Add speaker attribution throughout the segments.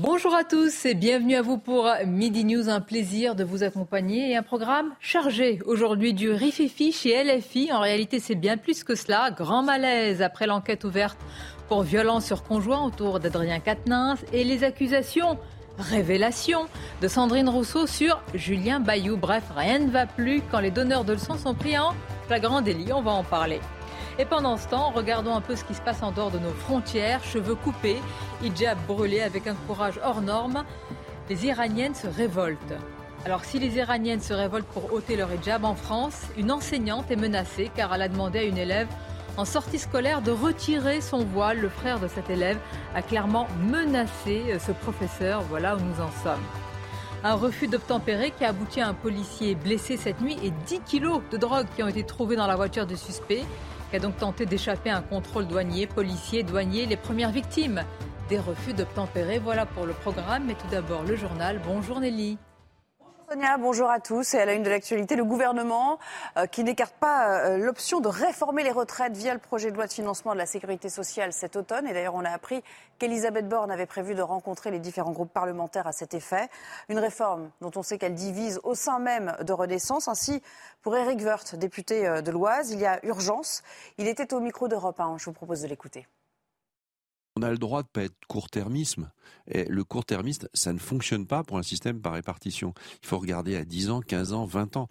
Speaker 1: Bonjour à tous et bienvenue à vous pour Midi News. Un plaisir de vous accompagner et un programme chargé aujourd'hui du Rififi chez LFI. En réalité, c'est bien plus que cela. Grand malaise après l'enquête ouverte pour violence sur conjoint autour d'Adrien Quatennens et les accusations révélation de Sandrine Rousseau sur Julien Bayou. Bref, rien ne va plus quand les donneurs de leçons sont pris en flagrant délit. On va en parler. Et pendant ce temps, regardons un peu ce qui se passe en dehors de nos frontières. Cheveux coupés, hijab brûlé avec un courage hors norme. Les Iraniennes se révoltent. Alors si les Iraniennes se révoltent pour ôter leur hijab en France, une enseignante est menacée car elle a demandé à une élève en sortie scolaire de retirer son voile. Le frère de cette élève a clairement menacé euh, ce professeur. Voilà où nous en sommes. Un refus d'obtempérer qui a abouti à un policier blessé cette nuit et 10 kilos de drogue qui ont été trouvés dans la voiture du suspect qui a donc tenté d'échapper à un contrôle douanier, policier, douanier, les premières victimes des refus d'obtempérer. Voilà pour le programme, mais tout d'abord le journal. Bonjour Nelly.
Speaker 2: Sonia, bonjour à tous. Et à la une de l'actualité, le gouvernement euh, qui n'écarte pas euh, l'option de réformer les retraites via le projet de loi de financement de la sécurité sociale cet automne. Et d'ailleurs, on a appris qu'Elisabeth Borne avait prévu de rencontrer les différents groupes parlementaires à cet effet. Une réforme dont on sait qu'elle divise au sein même de Renaissance. Ainsi, pour Éric Woerth, député euh, de l'Oise, il y a urgence. Il était au micro d'Europe 1. Je vous propose de l'écouter.
Speaker 3: On a le droit de pas être court-termisme. Le court-termiste, ça ne fonctionne pas pour un système par répartition. Il faut regarder à 10 ans, 15 ans, 20 ans.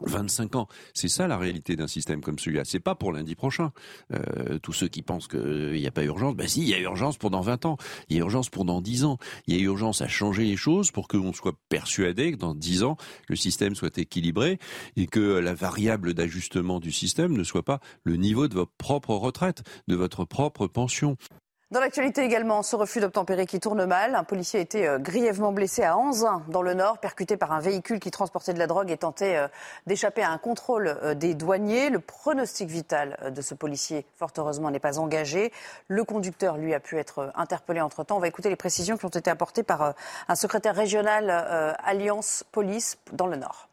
Speaker 3: 25 ans, c'est ça la réalité d'un système comme celui-là. C'est pas pour lundi prochain. Euh, tous ceux qui pensent qu'il n'y a pas urgence, ben si, il y a urgence pour dans 20 ans, il y a urgence pour dans 10 ans, il y a urgence à changer les choses pour qu'on soit persuadé que dans 10 ans, le système soit équilibré et que la variable d'ajustement du système ne soit pas le niveau de votre propre retraite, de votre propre pension.
Speaker 2: Dans l'actualité également, ce refus d'obtempérer qui tourne mal. Un policier a été euh, grièvement blessé à Anzin, dans le Nord, percuté par un véhicule qui transportait de la drogue et tentait euh, d'échapper à un contrôle euh, des douaniers. Le pronostic vital de ce policier, fort heureusement, n'est pas engagé. Le conducteur, lui, a pu être interpellé entre-temps. On va écouter les précisions qui ont été apportées par un secrétaire régional Alliance Police dans le Nord.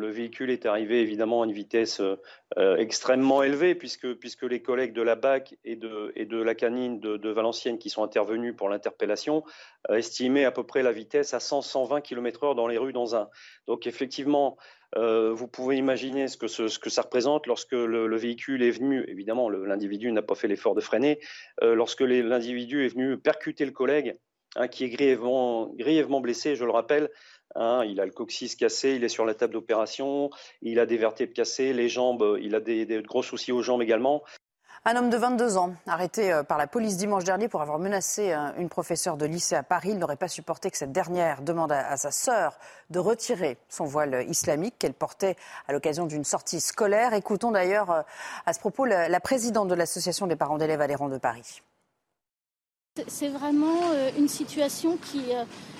Speaker 4: Le véhicule est arrivé évidemment à une vitesse euh, extrêmement élevée puisque, les collègues de la BAC et de, la canine de, Valenciennes qui sont intervenus pour l'interpellation euh, estimaient à peu près la vitesse à 100-120 km/h dans les rues dans un. Donc effectivement, euh, vous pouvez imaginer ce que, ce, que ça représente lorsque le, véhicule est venu, évidemment l'individu n'a pas fait l'effort de freiner, lorsque l'individu est venu percuter le collègue hein, qui est grièvement, blessé, je le rappelle, Hein, il a le coccyx cassé, il est sur la table d'opération, il a des vertèbres cassées, les jambes, il a des, gros soucis aux jambes également.
Speaker 2: Un homme de 22 ans, arrêté euh, par la police dimanche dernier pour avoir menacé euh, une professeure de lycée à Paris, il n'aurait pas supporté que cette dernière demande à, sa sœur de retirer son voile islamique qu'elle portait à l'occasion d'une sortie scolaire. Écoutons d'ailleurs euh, à ce propos la présidente de l'association des parents d'élèves adhérents de Paris.
Speaker 5: C'est vraiment une situation qui,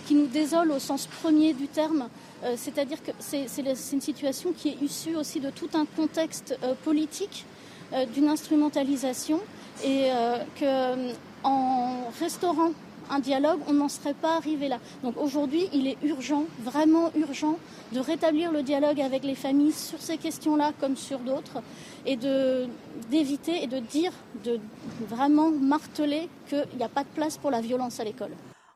Speaker 5: qui nous désole au sens premier du terme. Euh, c'est-à-dire que c'est une situation qui est issue aussi de tout un contexte euh, politique, euh, d'une instrumentalisation, et qu'en restaurant un dialogue, on n'en serait pas arrivé là. Donc aujourd'hui, il est urgent, vraiment urgent, de rétablir le dialogue avec les familles sur ces questions-là comme sur d'autres, et d'éviter et de dire, de vraiment marteler qu'il n'y a pas de place pour la violence à l'école.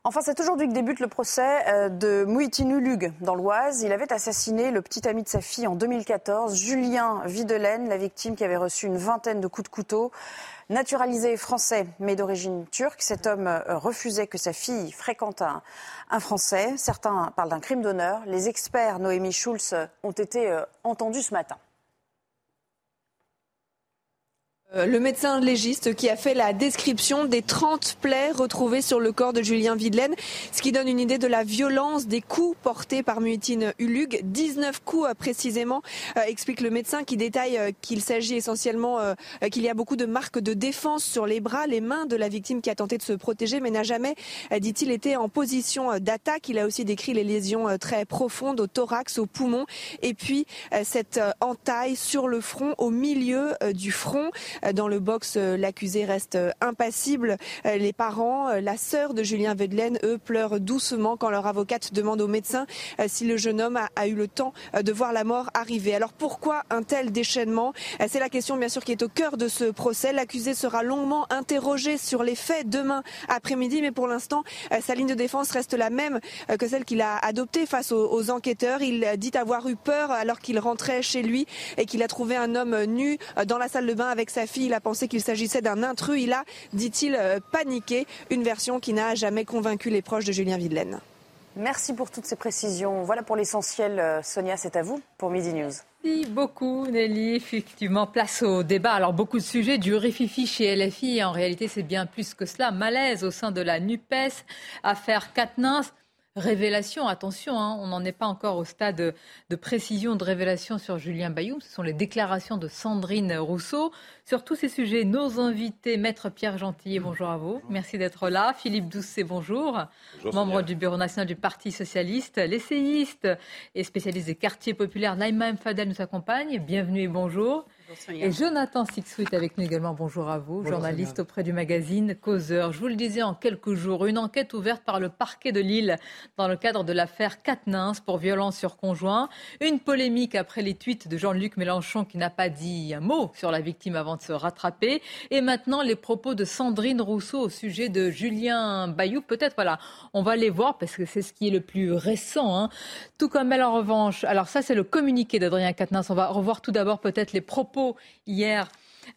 Speaker 2: Enfin, c'est aujourd'hui que débute le procès euh, de Mouitinu Lug dans l'Oise. Il avait assassiné le petit ami de sa fille en 2014, Julien Videlaine, la victime qui avait reçu une vingtaine de coups de couteau. Naturalisé français, mais d'origine turque, cet homme euh, refusait que sa fille fréquente un, Français. Certains parlent d'un crime d'honneur. Les experts Noémie Schulz ont été euh, entendus ce matin.
Speaker 6: Euh, le médecin légiste qui a fait la description des 30 plaies retrouvées sur le corps de Julien Videlaine, ce qui donne une idée de la violence des coups portés par Muitine Ulug. 19 coups euh, précisément, euh, explique le médecin qui détaille qu'il s'agit essentiellement, qu'il y a beaucoup de marques de défense sur les bras, les mains de la victime qui a tenté de se protéger mais n'a jamais, dit-il, été en position d'attaque. Il a aussi décrit les lésions très profondes au thorax, au poumon et puis cette entaille sur le front, au milieu du front. Dans le box, euh, l'accusé reste euh, impassible. Euh, les parents, la sœur de Julien Vedelaine, eux, pleurent doucement quand leur avocate demande au médecin si le jeune homme a, eu le temps de voir la mort arriver. Alors pourquoi un tel déchaînement? C'est la question bien sûr qui est au cœur de ce procès. L'accusé sera longuement interrogé sur les faits demain après-midi, mais pour l'instant, sa ligne de défense reste la même que celle qu'il a adoptée face aux, aux enquêteurs. Il dit avoir eu peur alors qu'il rentrait chez lui et qu'il a trouvé un homme nu dans la salle de bain avec sa fille il a pensé qu'il s'agissait d'un intrus. Il a, dit-il, euh, paniqué. Une version qui n'a jamais convaincu les proches de Julien Videlaine.
Speaker 2: Merci pour toutes ces précisions. Voilà pour l'essentiel. Euh, Sonia, c'est à vous pour Midi News.
Speaker 1: Merci beaucoup Nelly. Effectivement, place au débat. Alors beaucoup de sujets, du rififi chez LFI. En réalité, c'est bien plus que cela. Malaise au sein de la NUPES, affaire Katnins. Révélation, attention, hein, on n'en est pas encore au stade de précision de révélation sur Julien Bayou. Ce sont les déclarations de Sandrine Rousseau. Sur tous ces sujets, nos invités, Maître Pierre Gentil, bonjour à vous. Merci d'être là. Philippe Doucet, bonjour. bonjour membre du Bureau national du Parti socialiste. L'essayiste et spécialiste des quartiers populaires, Naïma Fadel nous accompagne. Bienvenue et bonjour. Et Jonathan Sixsweet avec nous également. Bonjour à vous, journaliste auprès du magazine Causeur. Je vous le disais en quelques jours, une enquête ouverte par le parquet de Lille dans le cadre de l'affaire Katnins pour violence sur conjoint. Une polémique après les tweets de Jean-Luc Mélenchon qui n'a pas dit un mot sur la victime avant de se rattraper. Et maintenant, les propos de Sandrine Rousseau au sujet de Julien Bayou. Peut-être, voilà, on va les voir parce que c'est ce qui est le plus récent. Hein. Tout comme elle, en revanche, alors ça, c'est le communiqué d'Adrien Katnins. On va revoir tout d'abord peut-être les propos hier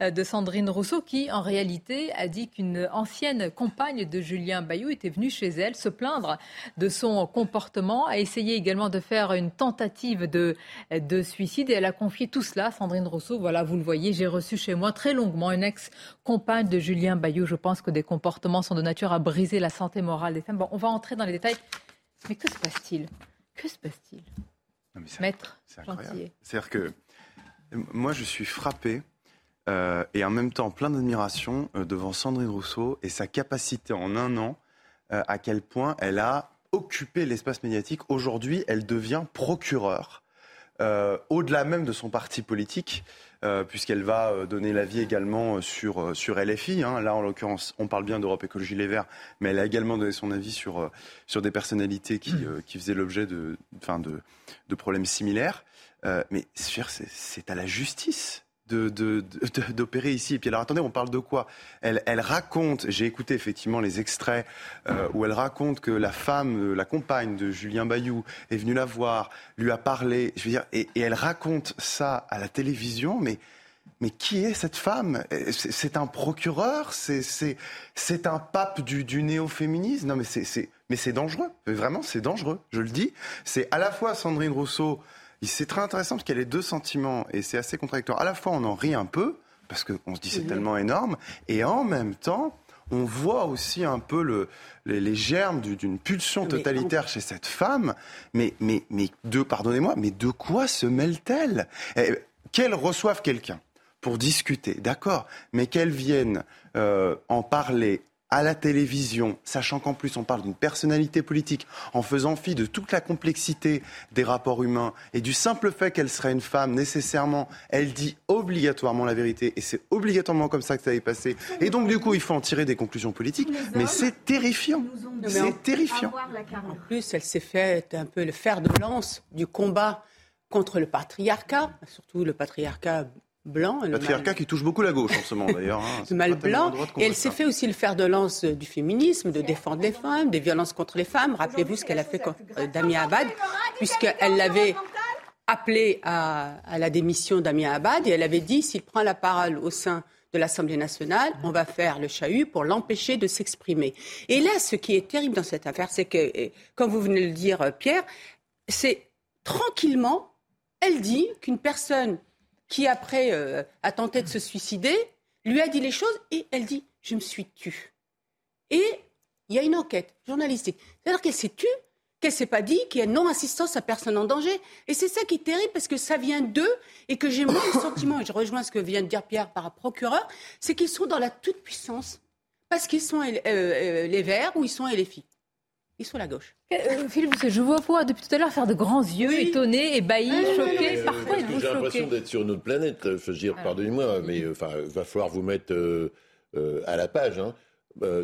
Speaker 1: euh, de Sandrine Rousseau qui, en réalité, a dit qu'une ancienne compagne de Julien Bayou était venue chez elle se plaindre de son comportement, a essayé également de faire une tentative de, de suicide et elle a confié tout cela, Sandrine Rousseau. Voilà, vous le voyez, j'ai reçu chez moi très longuement une ex-compagne de Julien Bayou. Je pense que des comportements sont de nature à briser la santé morale des femmes. Bon, on va entrer dans les détails. Mais que se passe-t-il? Que se passe-t-il? Maître
Speaker 7: C'est-à-dire que moi, je suis frappé euh, et en même temps plein d'admiration euh, devant Sandrine Rousseau et sa capacité en un an euh, à quel point elle a occupé l'espace médiatique. Aujourd'hui, elle devient procureure. au-delà même de son parti politique, puisqu'elle va donner l'avis également sur, sur LFI. Hein. Là, en l'occurrence, on parle bien d'Europe Écologie Les Verts, mais elle a également donné son avis sur, sur des personnalités qui, qui faisaient l'objet de, de, de, problèmes similaires. Euh, mais c'est à la justice d'opérer ici. Et puis alors attendez, on parle de quoi? Elle, raconte, j'ai écouté effectivement les extraits euh, où elle raconte que la femme, la compagne de Julien Bayou est venue la voir, lui a parlé, je veux dire, et, elle raconte ça à la télévision, mais mais qui est cette femme? C'est un procureur? C'est un pape du, du néo-féminisme? Non, mais c'est dangereux. Vraiment, c'est dangereux. Je le dis. C'est à la fois Sandrine Rousseau c'est très intéressant parce qu'il y a les deux sentiments et c'est assez contradictoire. À la fois, on en rit un peu parce qu'on se dit c'est tellement énorme et en même temps, on voit aussi un peu le, les, germes d'une pulsion totalitaire chez cette femme. Mais, mais, mais de, pardonnez-moi, mais de quoi se mêle-t-elle? Eh, Qu'elle reçoive quelqu'un pour discuter, d'accord, mais qu'elle vienne euh, en parler à la télévision, sachant qu'en plus on parle d'une personnalité politique, en faisant fi de toute la complexité des rapports humains et du simple fait qu'elle serait une femme, nécessairement, elle dit obligatoirement la vérité et c'est obligatoirement comme ça que ça est passé. Et donc du coup, il faut en tirer des conclusions politiques. Mais c'est terrifiant. C'est terrifiant.
Speaker 8: En plus, elle s'est fait un peu le fer de lance du combat contre le patriarcat, surtout le patriarcat blanc.
Speaker 7: Le patriarcat qui touche beaucoup la gauche en ce moment d'ailleurs.
Speaker 8: Hein. le mal blanc. Et elle s'est fait aussi le fer de lance du féminisme, de défendre les femmes, des violences contre les femmes. Rappelez-vous ce qu'elle a fait contre euh, Damien Abad, puisqu'elle l'avait appelé à, la démission Damien Abad et elle avait dit s'il prend la parole au sein de l'Assemblée nationale, on va faire le chahut pour l'empêcher de s'exprimer. Et là, ce qui est terrible dans cette affaire, c'est que, comme vous venez de le dire, Pierre, c'est tranquillement, elle dit qu'une personne qui après euh, a tenté de se suicider, lui a dit les choses et elle dit Je me suis tue. Et il y a une enquête journalistique. C'est-à-dire qu'elle s'est tue, qu'elle s'est pas dit qu'il y a non-assistance à personne en danger. Et c'est ça qui est terrible parce que ça vient d'eux et que j'ai moins le sentiment, et je rejoins ce que vient de dire Pierre par procureur, c'est qu'ils sont dans la toute-puissance parce qu'ils sont euh, euh, les Verts ou ils sont LFI. Ils sont à la gauche.
Speaker 1: Euh, Philippe, je vous vois depuis tout à l'heure faire de grands yeux, étonnés, ébahis, choqués. Parfois,
Speaker 9: J'ai l'impression d'être sur une autre planète. Je veux dire, ah. pardonnez-moi, mais enfin, il va falloir vous mettre à la page. Hein.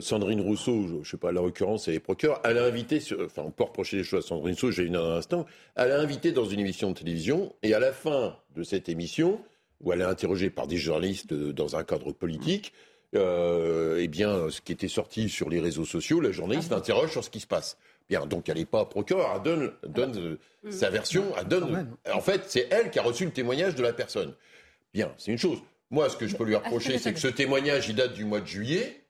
Speaker 9: Sandrine Rousseau, je ne sais pas, la l'occurrence, elle est procureur, elle a invité, enfin, on peut reprocher les choses à Sandrine Rousseau, j'ai une un instant, elle a invité dans une émission de télévision, et à la fin de cette émission, où elle est interrogée par des journalistes dans un cadre politique, euh, eh bien, ce qui était sorti sur les réseaux sociaux, la journaliste ah interroge sur ce qui se passe. Bien, donc elle n'est pas procureure, elle donne, donne euh, sa version, elle donne. En fait, c'est elle qui a reçu le témoignage de la personne. Bien, c'est une chose. Moi, ce que je peux lui reprocher, c'est que ce témoignage, il date du mois de juillet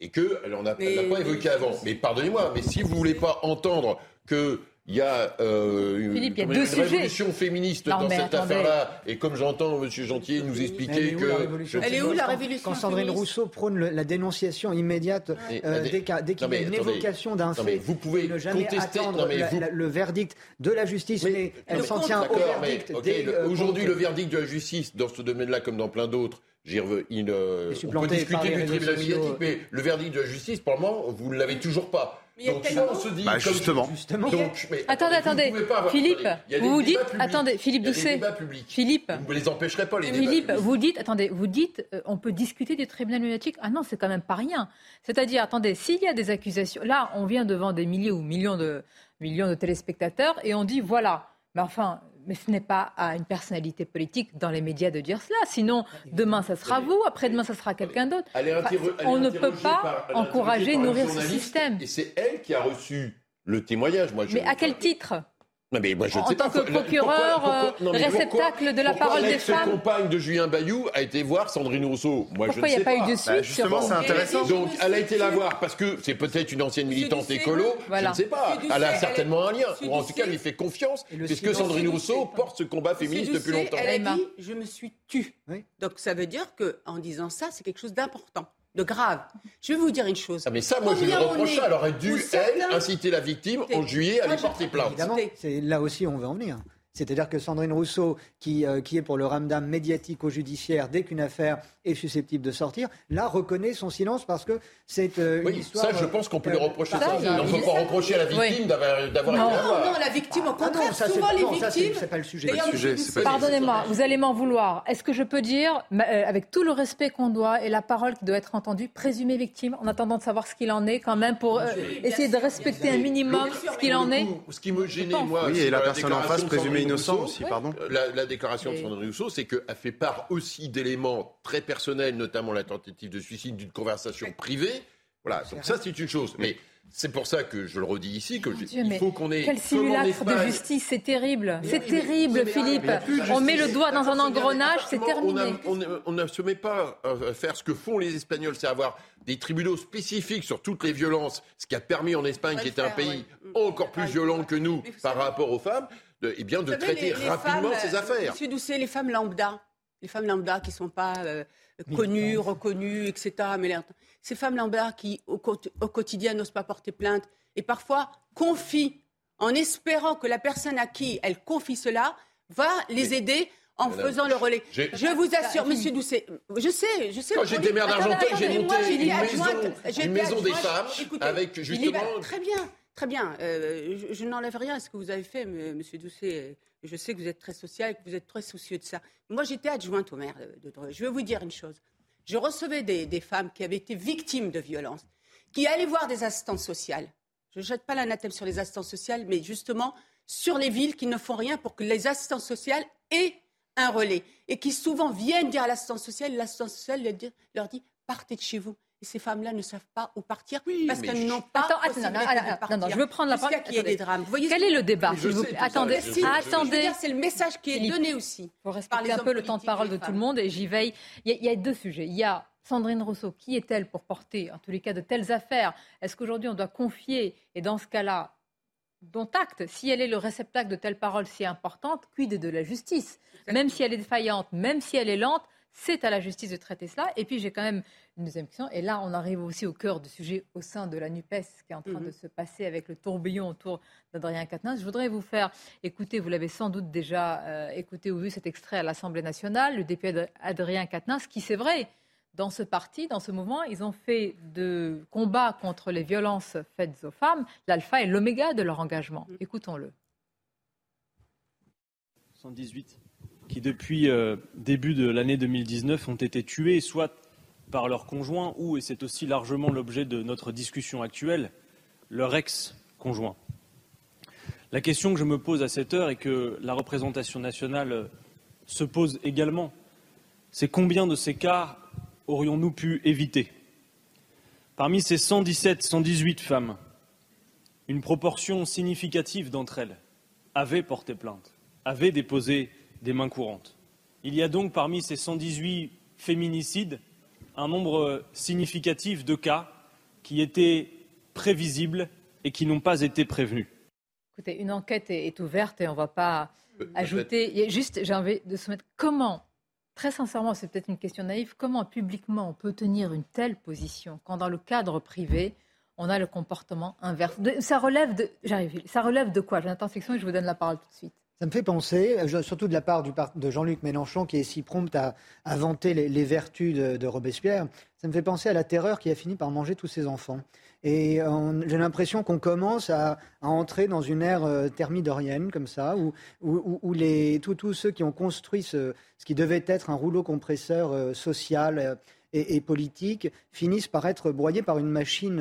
Speaker 9: et qu'elle n'en a, pas évoqué avant. Mais pardonnez-moi, mais si vous voulez pas entendre que il y a, euh, une, révolution féministe dans cette affaire-là. Et comme j'entends M. Gentil nous expliquer que.
Speaker 8: Elle est où la révolution
Speaker 10: Quand Sandrine Rousseau prône la dénonciation immédiate euh, dès, qu'il y a une évocation d'un fait,
Speaker 9: vous pouvez
Speaker 10: ne jamais contester, attendre le verdict de la justice, mais, elle s'en tient au verdict.
Speaker 9: Euh, aujourd'hui, le verdict de la justice, dans ce domaine-là comme dans plein d'autres, il, euh, on peut discuter du tribunal médiatique, mais le verdict de la justice, pour le moment, vous ne l'avez toujours pas.
Speaker 7: Donc on se dit, bah, justement.
Speaker 1: Donc, attendez, attendez. Philippe, vous vous dites, attendez, Philippe Doucet. Philippe.
Speaker 9: Vous ne les empêcherez pas, les
Speaker 1: Philippe, vous dites, attendez, vous dites, euh, on peut discuter du tribunal médiatique. Ah non, c'est quand même pas rien. C'est-à-dire, attendez, s'il y a des accusations, là, on vient devant des milliers ou millions de, millions de téléspectateurs et on dit, voilà. Mais enfin, mais ce n'est pas à une personnalité politique dans les médias de dire cela. Sinon, demain, ça sera vous, après-demain, ça sera quelqu'un d'autre. on ne peut pas encourager, nourrir ce système.
Speaker 9: Et c'est elle qui a reçu le témoignage.
Speaker 1: Moi, mais à quel titre? En tant que procureur, euh, réceptacle de la parole des femmes.
Speaker 9: Cette compagne de Julien Bayou a été voir Sandrine Rousseau?
Speaker 1: Moi, Pourquoi il n'y a pas eu de suite bah,
Speaker 7: Justement, c'est intéressant.
Speaker 9: Donc, elle a été la voir parce que c'est peut-être une ancienne militante écolo. Je ne sais pas. Elle a certainement un lien. Ou en tout cas, elle lui fait confiance puisque Sandrine Rousseau porte ce combat féministe depuis longtemps.
Speaker 8: Elle a dit Je me suis tue. Donc, ça veut dire qu'en disant ça, c'est quelque chose d'important de grave. Je vais vous dire une chose.
Speaker 9: Ah mais ça, moi, je lui reproche ça. Elle aurait dû, elle, inciter la victime en juillet à lui porter plainte.
Speaker 10: Évidemment, c'est là aussi on veut en venir. C'est-à-dire que Sandrine Rousseau, qui, euh, qui est pour le ramdam médiatique au judiciaire dès qu'une affaire est susceptible de sortir, là reconnaît son silence parce que c'est euh, une histoire.
Speaker 9: Ça, je pense qu'on peut lui euh, reprocher ça. On ne peut pas reprocher à la victime d'avoir été
Speaker 8: Non, non, la victime, au contraire, ah non, souvent les victimes.
Speaker 10: C'est pas le sujet.
Speaker 1: Pardonnez-moi, vous allez m'en vouloir. Est-ce que je peux dire, avec tout le respect qu'on doit et la parole qui doit être entendue, présumer victime en attendant de savoir ce qu'il en est, quand même, pour essayer de respecter un minimum ce qu'il en est?
Speaker 9: Ce qui me gênait, moi.
Speaker 7: Oui, et la personne en face présumée innocent aussi, pardon.
Speaker 9: La déclaration de Sandrine Rousseau, c'est qu'elle fait part aussi d'éléments très personnels, notamment la tentative de suicide d'une conversation privée. Voilà, donc ça c'est une chose. Mais c'est pour ça que je le redis ici, que il faut qu'on ait.
Speaker 1: Quel simulacre de justice, c'est terrible. C'est terrible, Philippe. On met le doigt dans un engrenage, c'est terminé.
Speaker 9: On, ne se met pas à faire ce que font les Espagnols, c'est avoir des tribunaux spécifiques sur toutes les violences, ce qui a permis en Espagne, qui était un pays encore plus violent que nous par rapport aux femmes, de, eh bien, de traiter rapidement ces affaires.
Speaker 8: Monsieur Doucet, les femmes lambda, les femmes lambda qui ne sont pas euh, connues, reconnues, etc. Mais ces femmes lambda qui, au, quotidien, n'osent pas porter plainte et parfois confient en espérant que la personne à qui elles confient cela va les aider en faisant le relais. Je vous assure, Monsieur Doucet, je sais, je sais.
Speaker 9: Quand j'étais maire d'Argenteuil, j'ai monté une maison, une maison des femmes avec justement.
Speaker 8: Très bien. Très bien. Euh, je, n'enlève rien à ce que vous avez fait, Monsieur Doucet. Je sais que vous êtes très social, que vous êtes très soucieux de ça. Moi, j'étais adjointe au maire de, de Je vais vous dire une chose. Je recevais des, femmes qui avaient été victimes de violences, qui allaient voir des assistantes sociales. Je ne jette pas l'anathème sur les assistantes sociales, mais justement sur les villes qui ne font rien pour que les assistantes sociales aient un relais et qui souvent viennent dire à l'assistante sociale, l'assistante sociale leur dit partez de chez vous. Et ces femmes-là ne savent pas où partir parce qu'elles n'ont pas.
Speaker 1: Attends, attends, non, non, non, je veux prendre la parole.
Speaker 8: qu'il y ait des drames.
Speaker 1: voyez Quel est le débat Attendez, attendez.
Speaker 8: C'est le message qui est donné aussi. Il
Speaker 1: faut respecter un peu le temps de parole de tout le monde et j'y veille. Il y, a, deux sujets. Il y a Sandrine Rousseau, qui est-elle pour porter, en tous les cas, de telles affaires? Est-ce qu'aujourd'hui on doit confier, et dans ce cas-là, dont acte, si elle est le réceptacle de telles paroles si importantes, quid de la justice? Même si elle est défaillante, même si elle est lente, C'est à la justice de traiter cela. Et puis j'ai quand même une deuxième question. Et là, on arrive aussi au cœur du sujet au sein de la NUPES qui est en train de mhm. se passer avec le tourbillon autour d'Adrien Quatennens. Je voudrais vous faire écouter, vous l'avez sans doute déjà euh, écouté ou vu cet extrait à l'Assemblée nationale, le député Adrien Quatennens, qui c'est vrai, dans ce parti, dans ce mouvement, ils ont fait de combat contre les violences faites aux femmes l'alpha et l'oméga de leur engagement. Mhm. Écoutons-le.
Speaker 11: 118 qui, depuis euh, début de l'année 2019, ont été tués, soit par leur conjoint ou, et c'est aussi largement l'objet de notre discussion actuelle, leur ex-conjoint. La question que je me pose à cette heure et que la représentation nationale euh, se pose également, c'est combien de ces cas aurions-nous pu éviter? Parmi ces 117, 118 femmes, une proportion significative d'entre elles avaient porté plainte, avaient déposé des mains courantes. Il y a donc parmi ces 118 féminicides un nombre significatif de cas qui étaient prévisibles et qui n'ont pas été prévenus.
Speaker 1: Écoutez, une enquête est, ouverte et on ne va pas euh, ajouter. juste, j'ai envie de se mettre comment, très sincèrement, c'est peut-être une question naïve, comment publiquement on peut tenir une telle position quand dans le cadre privé, on a le comportement inverse? ça relève de, j'arrive, ça relève de quoi? Jonathan Section et je vous donne la parole tout de suite.
Speaker 10: Ça me fait penser, euh, surtout de la part de Jean-Luc Mélenchon, qui est si prompt à, vanter les, vertus de, Robespierre, ça me fait penser à la terreur qui a fini par manger tous ses enfants. Et j'ai l'impression qu'on commence à, entrer dans une ère euh, thermidorienne, comme ça, où, où, les, tous ceux qui ont construit ce, ce, qui devait être un rouleau compresseur euh, social et, politique finissent par être broyés par une machine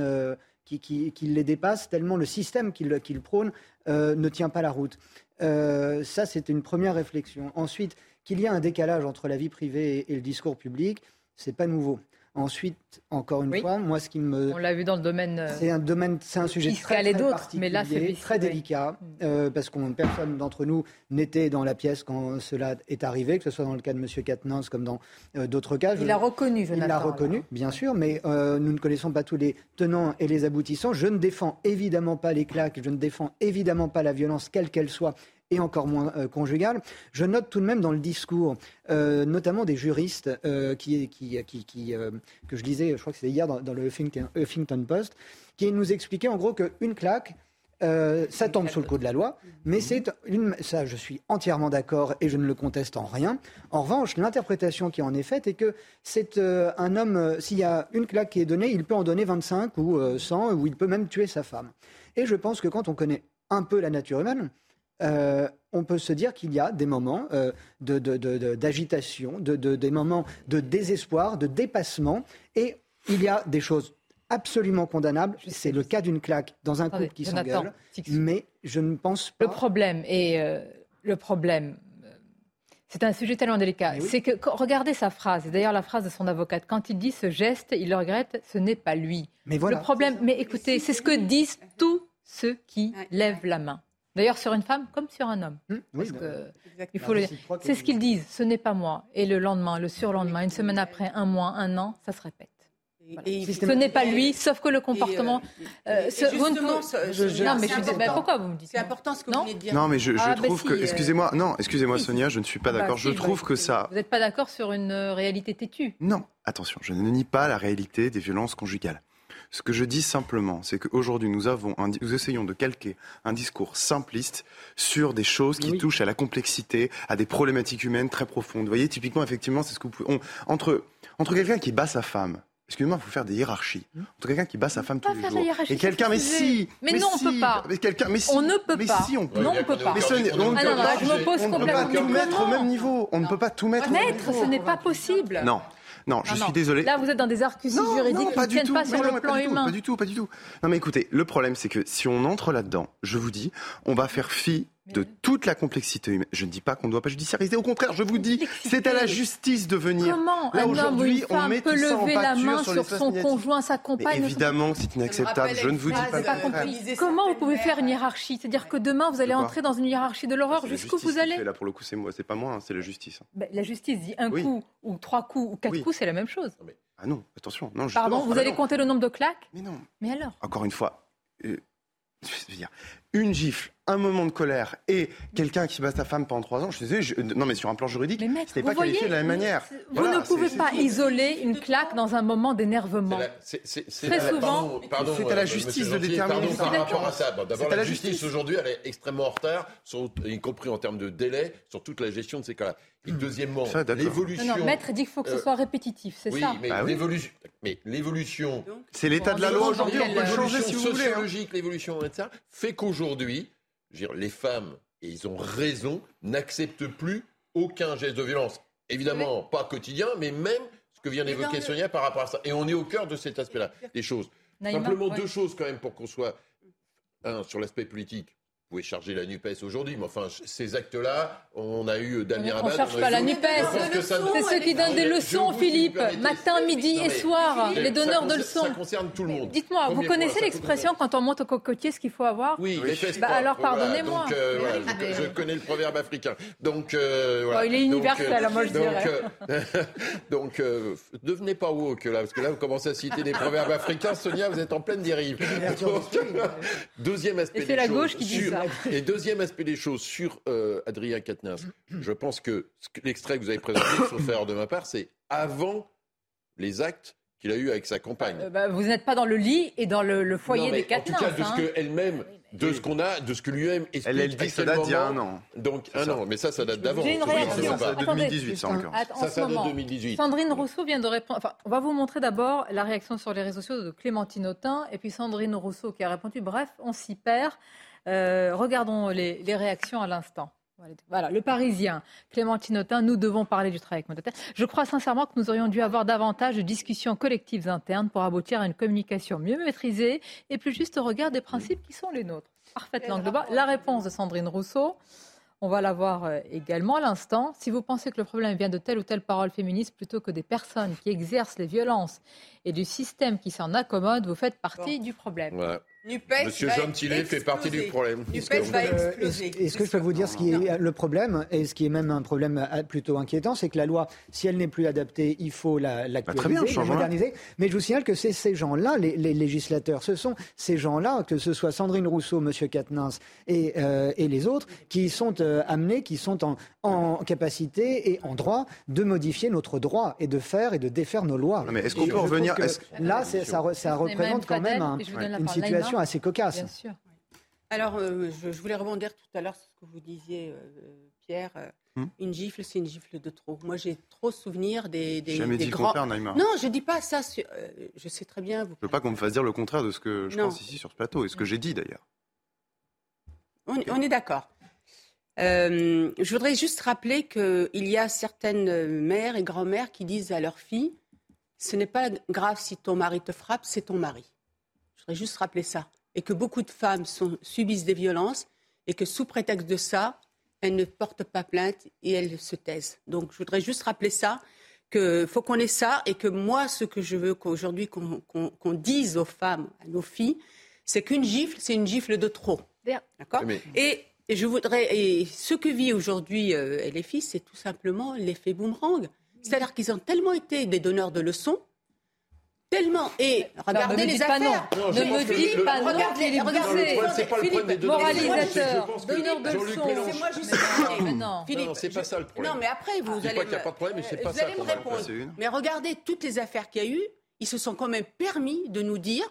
Speaker 10: qui, les dépasse, tellement le système qu'ils prônent ne tient pas la route. Euh, ça, c'était une première réflexion. Ensuite, qu'il y a un décalage entre la vie privée et, le discours public, c'est pas nouveau. Ensuite, encore une fois, moi, ce qui me.
Speaker 1: On l'a vu dans le domaine. Euh,
Speaker 10: c'est un domaine, c'est un sujet très, très particulier, mais là, c'est très délicat, mm. euh, parce que personne d'entre nous n'était dans la pièce quand cela est arrivé, que ce soit dans le cas de M. Katnins comme dans d'autres cas.
Speaker 1: Il l'a reconnu, Jonathan.
Speaker 10: Il l'a reconnu, bien sûr, mais nous ne connaissons pas tous les tenants et les aboutissants. Je ne défends évidemment pas les claques, je ne défends évidemment pas la violence, quelle qu'elle soit, et encore moins euh, conjugale. Je note tout de même dans le discours, euh, notamment des juristes euh, qui, qui, que je lisais, je crois que c'était hier dans, le Huffington, Post, qui nous expliquaient en gros qu'une claque, ça tombe sous le coup de la loi, mais c'est une, ça, je suis entièrement d'accord et je ne le conteste en rien. En revanche, l'interprétation qui en est faite est que c'est un homme, s'il y a une claque qui est donnée, il peut en donner 25 ou 100, ou il peut même tuer sa femme. Et je pense que quand on connaît un peu la nature humaine, euh, on peut se dire qu'il y a des moments euh, d'agitation, de, des moments de désespoir, de dépassement, et il y a des choses absolument condamnables. C'est le cas d'une claque dans un couple qui s'engueule, mais je ne pense pas.
Speaker 1: Le problème et euh, le problème. C'est un sujet tellement délicat. C'est que regardez sa phrase, d'ailleurs la phrase de son avocate. Quand il dit ce geste, il le regrette, ce n'est pas lui.
Speaker 10: Mais voilà.
Speaker 1: Le problème, mais écoutez, c'est ce que disent tous ceux qui lèvent la main. D'ailleurs, sur une femme comme sur un homme. Mmh, oui, il faut le C'est ce qu'ils disent. Ce n'est pas moi. Et le lendemain, le surlendemain, une semaine après, un mois, un an, ça se répète. ce n'est pas lui, sauf que le comportement.
Speaker 8: Euh, justement,
Speaker 1: non, mais je pourquoi vous me dites
Speaker 8: C'est important ce que vous venez de dire.
Speaker 7: Non, mais je, ah, bah trouve que. Euh, excusez-moi, non, excusez-moi, Sonia, je ne suis pas ah, bah d'accord. je trouve que ça.
Speaker 1: Vous n'êtes pas d'accord sur une euh, réalité têtue?
Speaker 7: Non, attention, je ne nie pas la réalité des violences conjugales. Ce que je dis simplement, c'est qu'aujourd'hui, nous, avons nous essayons de calquer un discours simpliste sur des choses qui touchent à la complexité, à des problématiques humaines très profondes. Vous voyez, typiquement, effectivement, c'est ce que vous pouvez... entre, entre quelqu'un qui bat sa femme, Excusez-moi, il faut faire des hiérarchies. Hmm. Entre quelqu'un qui bat sa femme tous les jours.
Speaker 1: Et quelqu'un, mais si Mais, non, on ne peut pas.
Speaker 7: Mais quelqu'un, mais si.
Speaker 1: On ne peut
Speaker 7: mais
Speaker 1: pas.
Speaker 7: Si, on peut.
Speaker 1: Non, on ne peut pas.
Speaker 7: Mais ce, donc,
Speaker 1: ah non, non, je me pose
Speaker 7: on ne peut pas tout mettre au même niveau. On ne peut pas tout mettre au même
Speaker 1: niveau. Mettre, ce n'est pas possible.
Speaker 7: Non. Non, je suis désolé.
Speaker 1: Là, vous êtes dans des arguments juridiques qui ne tiennent pas sur le plan humain.
Speaker 7: Pas du tout, pas du tout. Non, mais écoutez, le problème, c'est que si on entre là-dedans, je vous dis, on va faire fi de toute la complexité humaine. Je ne dis pas qu'on ne doit pas judiciariser. Au contraire, je vous dis, c'est à la justice de venir.
Speaker 1: Comment un homme ou une femme peut lever la main sur, son conjoint, sa compagne
Speaker 7: Évidemment, c'est inacceptable. Je ne vous dis pas.
Speaker 1: pas Comment vous pouvez faire une hiérarchie? C'est-à-dire que demain, vous allez entrer dans une hiérarchie de l'horreur. Jusqu'où vous allez?
Speaker 7: Là, pour le coup, c'est moi, c'est pas moi, hein, c'est la justice.
Speaker 1: Ben, la justice dit un coup ou trois coups ou quatre coups, c'est la même chose.
Speaker 7: Ah non, attention. Non,
Speaker 1: Pardon, vous allez compter le nombre de claques?
Speaker 7: Mais non.
Speaker 1: Mais alors?
Speaker 7: Encore une fois, euh, je veux dire, une gifle, un moment de colère et quelqu'un qui bat sa femme pendant trois ans, je désolé, non mais sur un plan juridique, ce n'est pas qualifié de la même manière.
Speaker 1: Vous ne pouvez pas isoler une claque dans un moment d'énervement. Très souvent,
Speaker 7: c'est à la justice de déterminer.
Speaker 9: Pardon, par rapport à ça. D'abord, la, justice, aujourd'hui, elle est extrêmement en retard, y compris en termes de délai, sur toute la gestion de ces cas-là. Et deuxièmement, l'évolution.
Speaker 1: Non, maître dit qu'il faut que ce soit répétitif, c'est ça.
Speaker 9: Mais bah l'évolution. Mais l'évolution.
Speaker 7: C'est l'état de la loi aujourd'hui. On peut le changer si vous voulez.
Speaker 9: L'évolution sociologique, l'évolution ça fait qu'aujourd'hui, les femmes, et ils ont raison, n'acceptent plus aucun geste de violence. Évidemment, pas quotidien, mais même ce que vient d'évoquer Sonia par rapport à ça. Et on est au cœur de cet aspect-là des choses. Simplement deux choses quand même pour qu'on soit un sur l'aspect politique pouvez charger la NUPES aujourd'hui, mais enfin, ces actes-là, on a eu Damien Abad.
Speaker 1: On ne cherche pas la NUPES. C'est ceux qui donnent des leçons, Philippe, matin, midi et soir, les donneurs de leçons.
Speaker 9: Ça concerne tout le monde.
Speaker 1: Dites-moi, vous connaissez l'expression quand on monte au cocotier, ce qu'il faut avoir
Speaker 9: Oui,
Speaker 1: Alors, pardonnez-moi.
Speaker 9: Euh, je, connais le proverbe africain. Donc, euh, voilà.
Speaker 1: il est universel, moi je dirais.
Speaker 9: donc, euh, devenez pas woke, là, parce que là, vous commencez à citer des proverbes africains. Sonia, vous êtes en pleine dérive. Deuxième aspect.
Speaker 1: c'est la gauche qui dit ça.
Speaker 9: Et deuxième aspect des choses sur euh, Adrien Quatennens, je pense que l'extrait que vous avez présenté, sauf faire de ma part, c'est avant les actes qu'il a eu avec sa compagne. Euh,
Speaker 1: bah, vous n'êtes pas dans le lit et dans le, foyer des Quatennens.
Speaker 9: En tout cas, de ce hein. qu'elle-même de ce qu'on a, de ce que lui-même explique.
Speaker 7: Elle, elle dit que ça date d'il y a un an.
Speaker 9: Donc un an, mais ça, ça date d'avant.
Speaker 1: J'ai une réaction.
Speaker 7: Ça, de 2018, ça encore.
Speaker 9: ça, ça date de 2018.
Speaker 1: Sandrine Rousseau vient de répondre. Enfin, on va vous montrer d'abord la réaction sur les réseaux sociaux de Clémentine Autain et puis Sandrine Rousseau qui a répondu. Bref, on s'y perd. Euh, regardons les, réactions à l'instant. Voilà, le Parisien, Clémentine Autain, nous devons parler du travail communautaire. Je crois sincèrement que nous aurions dû avoir davantage de discussions collectives internes pour aboutir à une communication mieux maîtrisée et plus juste au regard des principes qui sont les nôtres. Parfaite langue de bas. La réponse de Sandrine Rousseau. On va la voir euh, également à l'instant. Si vous pensez que le problème vient de telle ou telle parole féministe plutôt que des personnes qui exercent les violences et du système qui s'en accommode, vous faites partie du problème.
Speaker 9: Monsieur Jean Tillet fait partie du problème.
Speaker 10: Est-ce que, je peux vous dire ce qui est le problème, et ce qui est même un problème plutôt inquiétant, c'est que la loi, si elle n'est plus adaptée, il faut la, l'actualiser, la moderniser. Mais je vous signale que c'est ces gens-là, les, législateurs, ce sont ces gens-là, que ce soit Sandrine Rousseau, Monsieur Quatennens et, euh, et les autres, qui sont euh, amenés, qui sont en, en, capacité et en droit de modifier notre droit et de faire et de défaire nos lois.
Speaker 7: mais est-ce qu'on peut revenir
Speaker 10: Là, ça, ça représente quand même une situation assez cocasse.
Speaker 1: Bien sûr.
Speaker 8: Alors, euh, je, voulais rebondir tout à l'heure sur ce que vous disiez, euh, Pierre. Euh, hmm une gifle, c'est une gifle de trop. Moi, j'ai trop souvenir des, des,
Speaker 7: Jamais
Speaker 8: des
Speaker 7: dit
Speaker 8: grands.
Speaker 7: Naïma.
Speaker 8: Non, je dis pas ça. je sais très bien. Vous...
Speaker 7: Je veux pas qu'on me fasse dire le contraire de ce que je pense ici sur ce plateau et ce que j'ai dit d'ailleurs.
Speaker 8: On, on, est d'accord. je voudrais juste rappeler qu'il y a certaines mères et grand-mères qui disent à leurs filles ce n'est pas grave si ton mari te frappe, c'est ton mari. Je voudrais juste rappeler ça et que beaucoup de femmes subissent des violences et que sous prétexte de ça, elles ne portent pas plainte et elles se taisent. Donc je voudrais juste rappeler ça, qu'il faut qu'on ait ça et que moi, ce que je veux qu'aujourd'hui qu'on dise aux femmes, à nos filles, c'est qu'une gifle, c'est une gifle de trop. D'accord et, je voudrais, et ce que vit aujourd'hui euh, les filles, c'est tout simplement l'effet boomerang. C'est-à-dire qu'ils ont tellement été des donneurs de leçons Tellement. Et regardez les affaires.
Speaker 1: Non. ne me dites pas non, regardez, regardez.
Speaker 9: C'est pas le problème des
Speaker 1: moralisateur, donneur de leçons.
Speaker 8: C'est moi juste.
Speaker 9: non, non, c'est pas ça le problème.
Speaker 8: Non, mais après vous
Speaker 9: allez.
Speaker 8: Je pas
Speaker 9: qu'il n'y a pas de problème, mais c'est pas ça.
Speaker 8: Vous allez me répondre. Mais regardez toutes les affaires qu'il y a eu. Ils se sont quand même permis de nous dire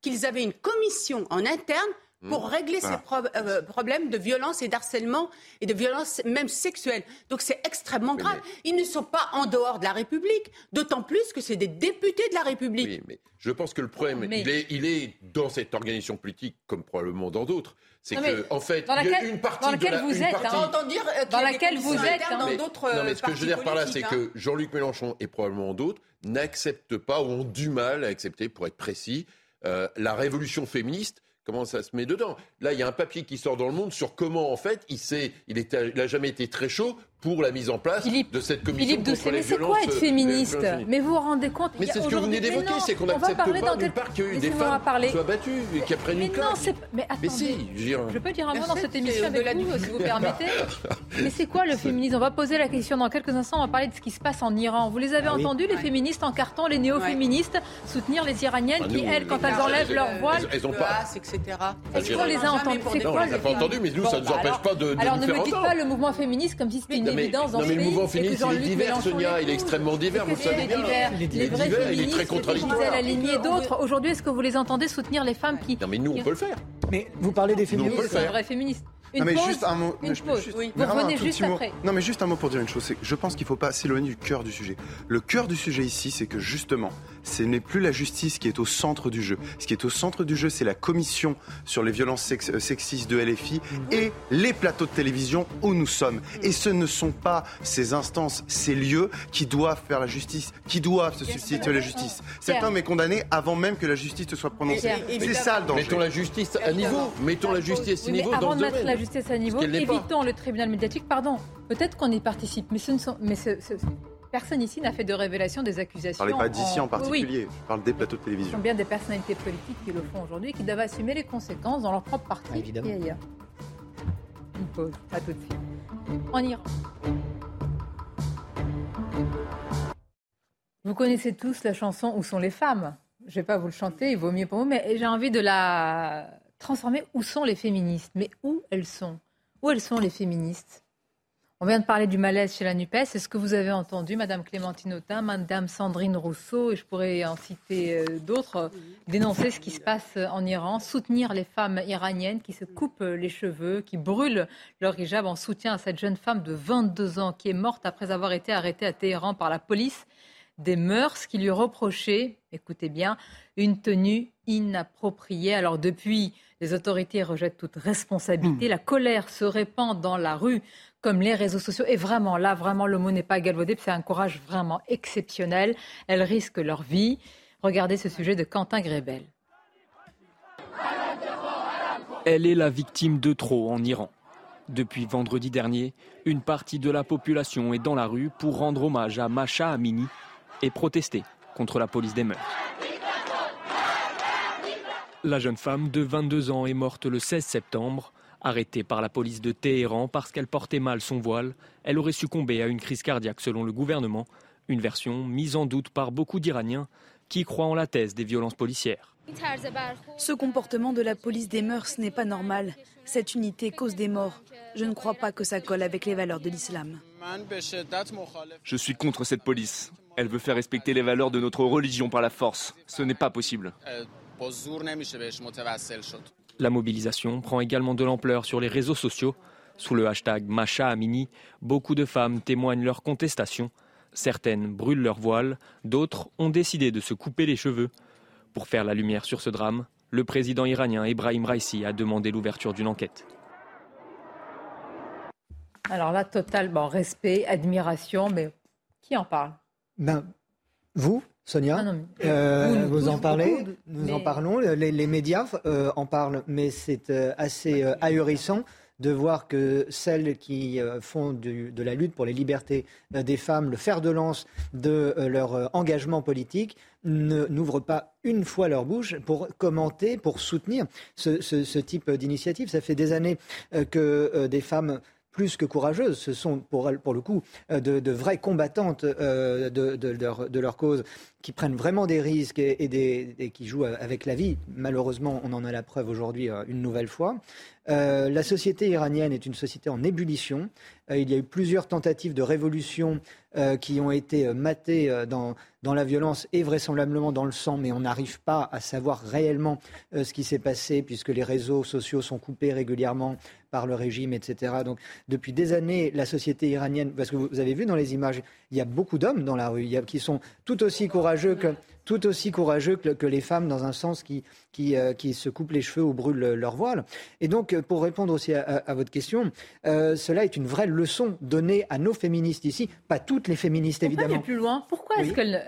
Speaker 8: qu'ils avaient une commission en interne pour mmh. régler ces euh, problèmes de violence et d'harcèlement et de violence même sexuelle. Donc c'est extrêmement grave. Ils ne sont pas en dehors de la République, d'autant plus que c'est des députés de la République.
Speaker 9: Oui, mais je pense que le problème, il, est, il est dans cette organisation politique comme probablement dans d'autres. C'est que, en fait, il y a une partie
Speaker 1: dans laquelle
Speaker 9: de
Speaker 1: vous êtes,
Speaker 9: hein.
Speaker 8: dire
Speaker 1: euh, dans laquelle vous êtes,
Speaker 8: dans d'autres.
Speaker 9: Non, mais ce que je veux dire par là, c'est que hein. Jean-Luc Mélenchon et probablement d'autres n'acceptent pas ou ont du mal à accepter, pour être précis, euh, la révolution féministe comment ça se met dedans. Là, il y a un papier qui sort dans le monde sur comment, en fait, il s'est, il n'a jamais été très chaud pour la mise en place de cette commission
Speaker 1: Philippe
Speaker 9: contre
Speaker 1: mais c'est quoi être féministe Mais vous vous rendez compte
Speaker 9: Mais c'est ce que vous venez d'évoquer, c'est qu'on n'accepte pas nulle part que des femmes soient battues et qu'elles prennent une claque.
Speaker 1: Mais attendez, mais si, je peux dire un mot dans cette émission avec vous, si vous permettez. Mais c'est quoi le féminisme? On va poser la question dans quelques instants, on va parler de ce qui se passe en Iran. Vous les avez ah entendus, les féministes en carton, les néo-féministes, soutenir les Iraniennes bah, qui, elles, quand elles enlèvent leur voile...
Speaker 8: Elles ont pas... etc.
Speaker 1: Est-ce qu'on les a entendus?
Speaker 9: Non, on les a pas entendus, mais nous, ça ne nous empêche pas de
Speaker 1: Alors ne me dites pas le mouvement féministe comme si c'était une évidence dans ce pays
Speaker 9: mouvement féministe, il est divers, Sonia. Il est extrêmement divers, vous savez bien.
Speaker 1: Il est divers, il est très contradictoire. à la lignée d'autres. Aujourd'hui, est-ce que vous les entendez soutenir les femmes qui.
Speaker 9: Non, mais nous, on peut le faire.
Speaker 10: Mais vous parlez des féministes.
Speaker 1: C'est un vrai féministe. Une
Speaker 7: non, mais
Speaker 1: pause,
Speaker 7: juste un mot.
Speaker 1: Une pause. Juste, oui. Vous revenez juste après.
Speaker 7: Non, mais juste un mot pour dire une chose. C'est je pense qu'il ne faut pas s'éloigner du cœur du sujet. Le cœur du sujet ici, c'est que justement, ce n'est plus la justice qui est au centre du jeu. Ce qui est au centre du jeu, c'est la commission sur les violences euh, sexistes de LFI et les plateaux de télévision où nous sommes. Et ce ne sont pas ces instances, ces lieux qui doivent faire la justice, qui doivent se substituer à la justice. Cet homme est condamné avant même que la justice soit prononcée. C'est ça le danger.
Speaker 9: Mettons la justice à niveau. Mettons la justice à niveau
Speaker 1: dans mettre la justice à niveau, évitons le tribunal médiatique. Pardon, peut-être qu'on y participe, mais ce ne sont, mais ce, Personne ici n'a fait de révélation des accusations.
Speaker 7: Je ne parle pas d'ici en, particulier, je parle des plateaux de télévision. Ce
Speaker 1: sont bien des personnalités politiques qui le font aujourd'hui et qui doivent assumer les conséquences dans leur propre parti
Speaker 10: Évidemment.
Speaker 1: et ailleurs. Une pause, à tout de suite. En Iran. Vous connaissez tous la chanson Où sont les femmes? Je ne vais pas vous le chanter, il vaut mieux pour vous, mais j'ai envie de la transformer. Où sont les féministes? Mais où elles sont? Où elles sont les féministes? On vient de parler du malaise chez la NUPES. Est-ce que vous avez entendu Madame Clémentine Autain, Madame Sandrine Rousseau, et je pourrais en citer euh, d'autres, dénoncer ce qui se passe en Iran, soutenir les femmes iraniennes qui se coupent les cheveux, qui brûlent leur hijab en soutien à cette jeune femme de 22 ans qui est morte après avoir été arrêtée à Téhéran par la police des mœurs qui lui reprochaient, écoutez bien, une tenue inappropriée. Alors depuis, les autorités rejettent toute responsabilité. Hmm. La colère se répand dans la rue comme les réseaux sociaux. Et vraiment, là, vraiment, le mot n'est pas galvaudé. C'est un courage vraiment exceptionnel. Elles risquent leur vie. Regardez ce sujet de Quentin Grébel.
Speaker 12: Elle est la victime de trop en Iran. Depuis vendredi dernier, une partie de la population est dans la rue pour rendre hommage à Masha Amini et protester contre la police des mœurs. La jeune femme de 22 ans est morte le 16 septembre Arrêtée par la police de Téhéran parce qu'elle portait mal son voile, elle aurait succombé à une crise cardiaque selon le gouvernement, une version mise en doute par beaucoup d'Iraniens qui croient en la thèse des violences policières.
Speaker 13: Ce comportement de la police des mœurs n'est pas normal. Cette unité cause des morts. Je ne crois pas que ça colle avec les valeurs de l'islam.
Speaker 14: Je suis contre cette police. Elle veut faire respecter les valeurs de notre religion par la force. Ce n'est pas possible.
Speaker 12: La mobilisation prend également de l'ampleur sur les réseaux sociaux. Sous le hashtag Macha Amini, beaucoup de femmes témoignent leur contestation. Certaines brûlent leur voile, d'autres ont décidé de se couper les cheveux. Pour faire la lumière sur ce drame, le président iranien Ebrahim Raisi a demandé l'ouverture d'une enquête.
Speaker 1: Alors là, totalement respect, admiration, mais qui en parle?
Speaker 10: Ben, Vous? Sonia, euh, vous, en parlez, nous en parlons, les, médias euh, en parlent, mais c'est euh, assez ahurissant de voir que celles qui font de la lutte pour les libertés des femmes le fer de lance de leur engagement politique n'ouvrent pas une fois leur bouche pour commenter, pour soutenir ce, ce type d'initiative. Ça fait des années que des femmes plus que courageuses. Ce sont pour, pour le coup de, vraies combattantes euh, de, leur, cause qui prennent vraiment des risques et, qui jouent avec la vie. Malheureusement, on en a la preuve aujourd'hui euh, une nouvelle fois. la société iranienne est une société en ébullition. il y a eu plusieurs tentatives de révolution qui ont été matées dans, la violence et vraisemblablement dans le sang, mais on n'arrive pas à savoir réellement ce qui s'est passé puisque les réseaux sociaux sont coupés régulièrement par le régime, etc. Donc depuis des années, la société iranienne, parce que vous avez vu dans les images, il y a beaucoup d'hommes dans la rue qui sont tout aussi courageux que tout aussi courageux que, les femmes dans un sens qui, qui, euh, qui, se coupent les cheveux ou brûlent leur voile. Et donc, euh, pour répondre aussi à, votre question, euh, cela est une vraie leçon donnée à nos féministes ici, pas toutes les féministes évidemment.
Speaker 1: Aller plus loin. Pourquoi est-ce qu'elles,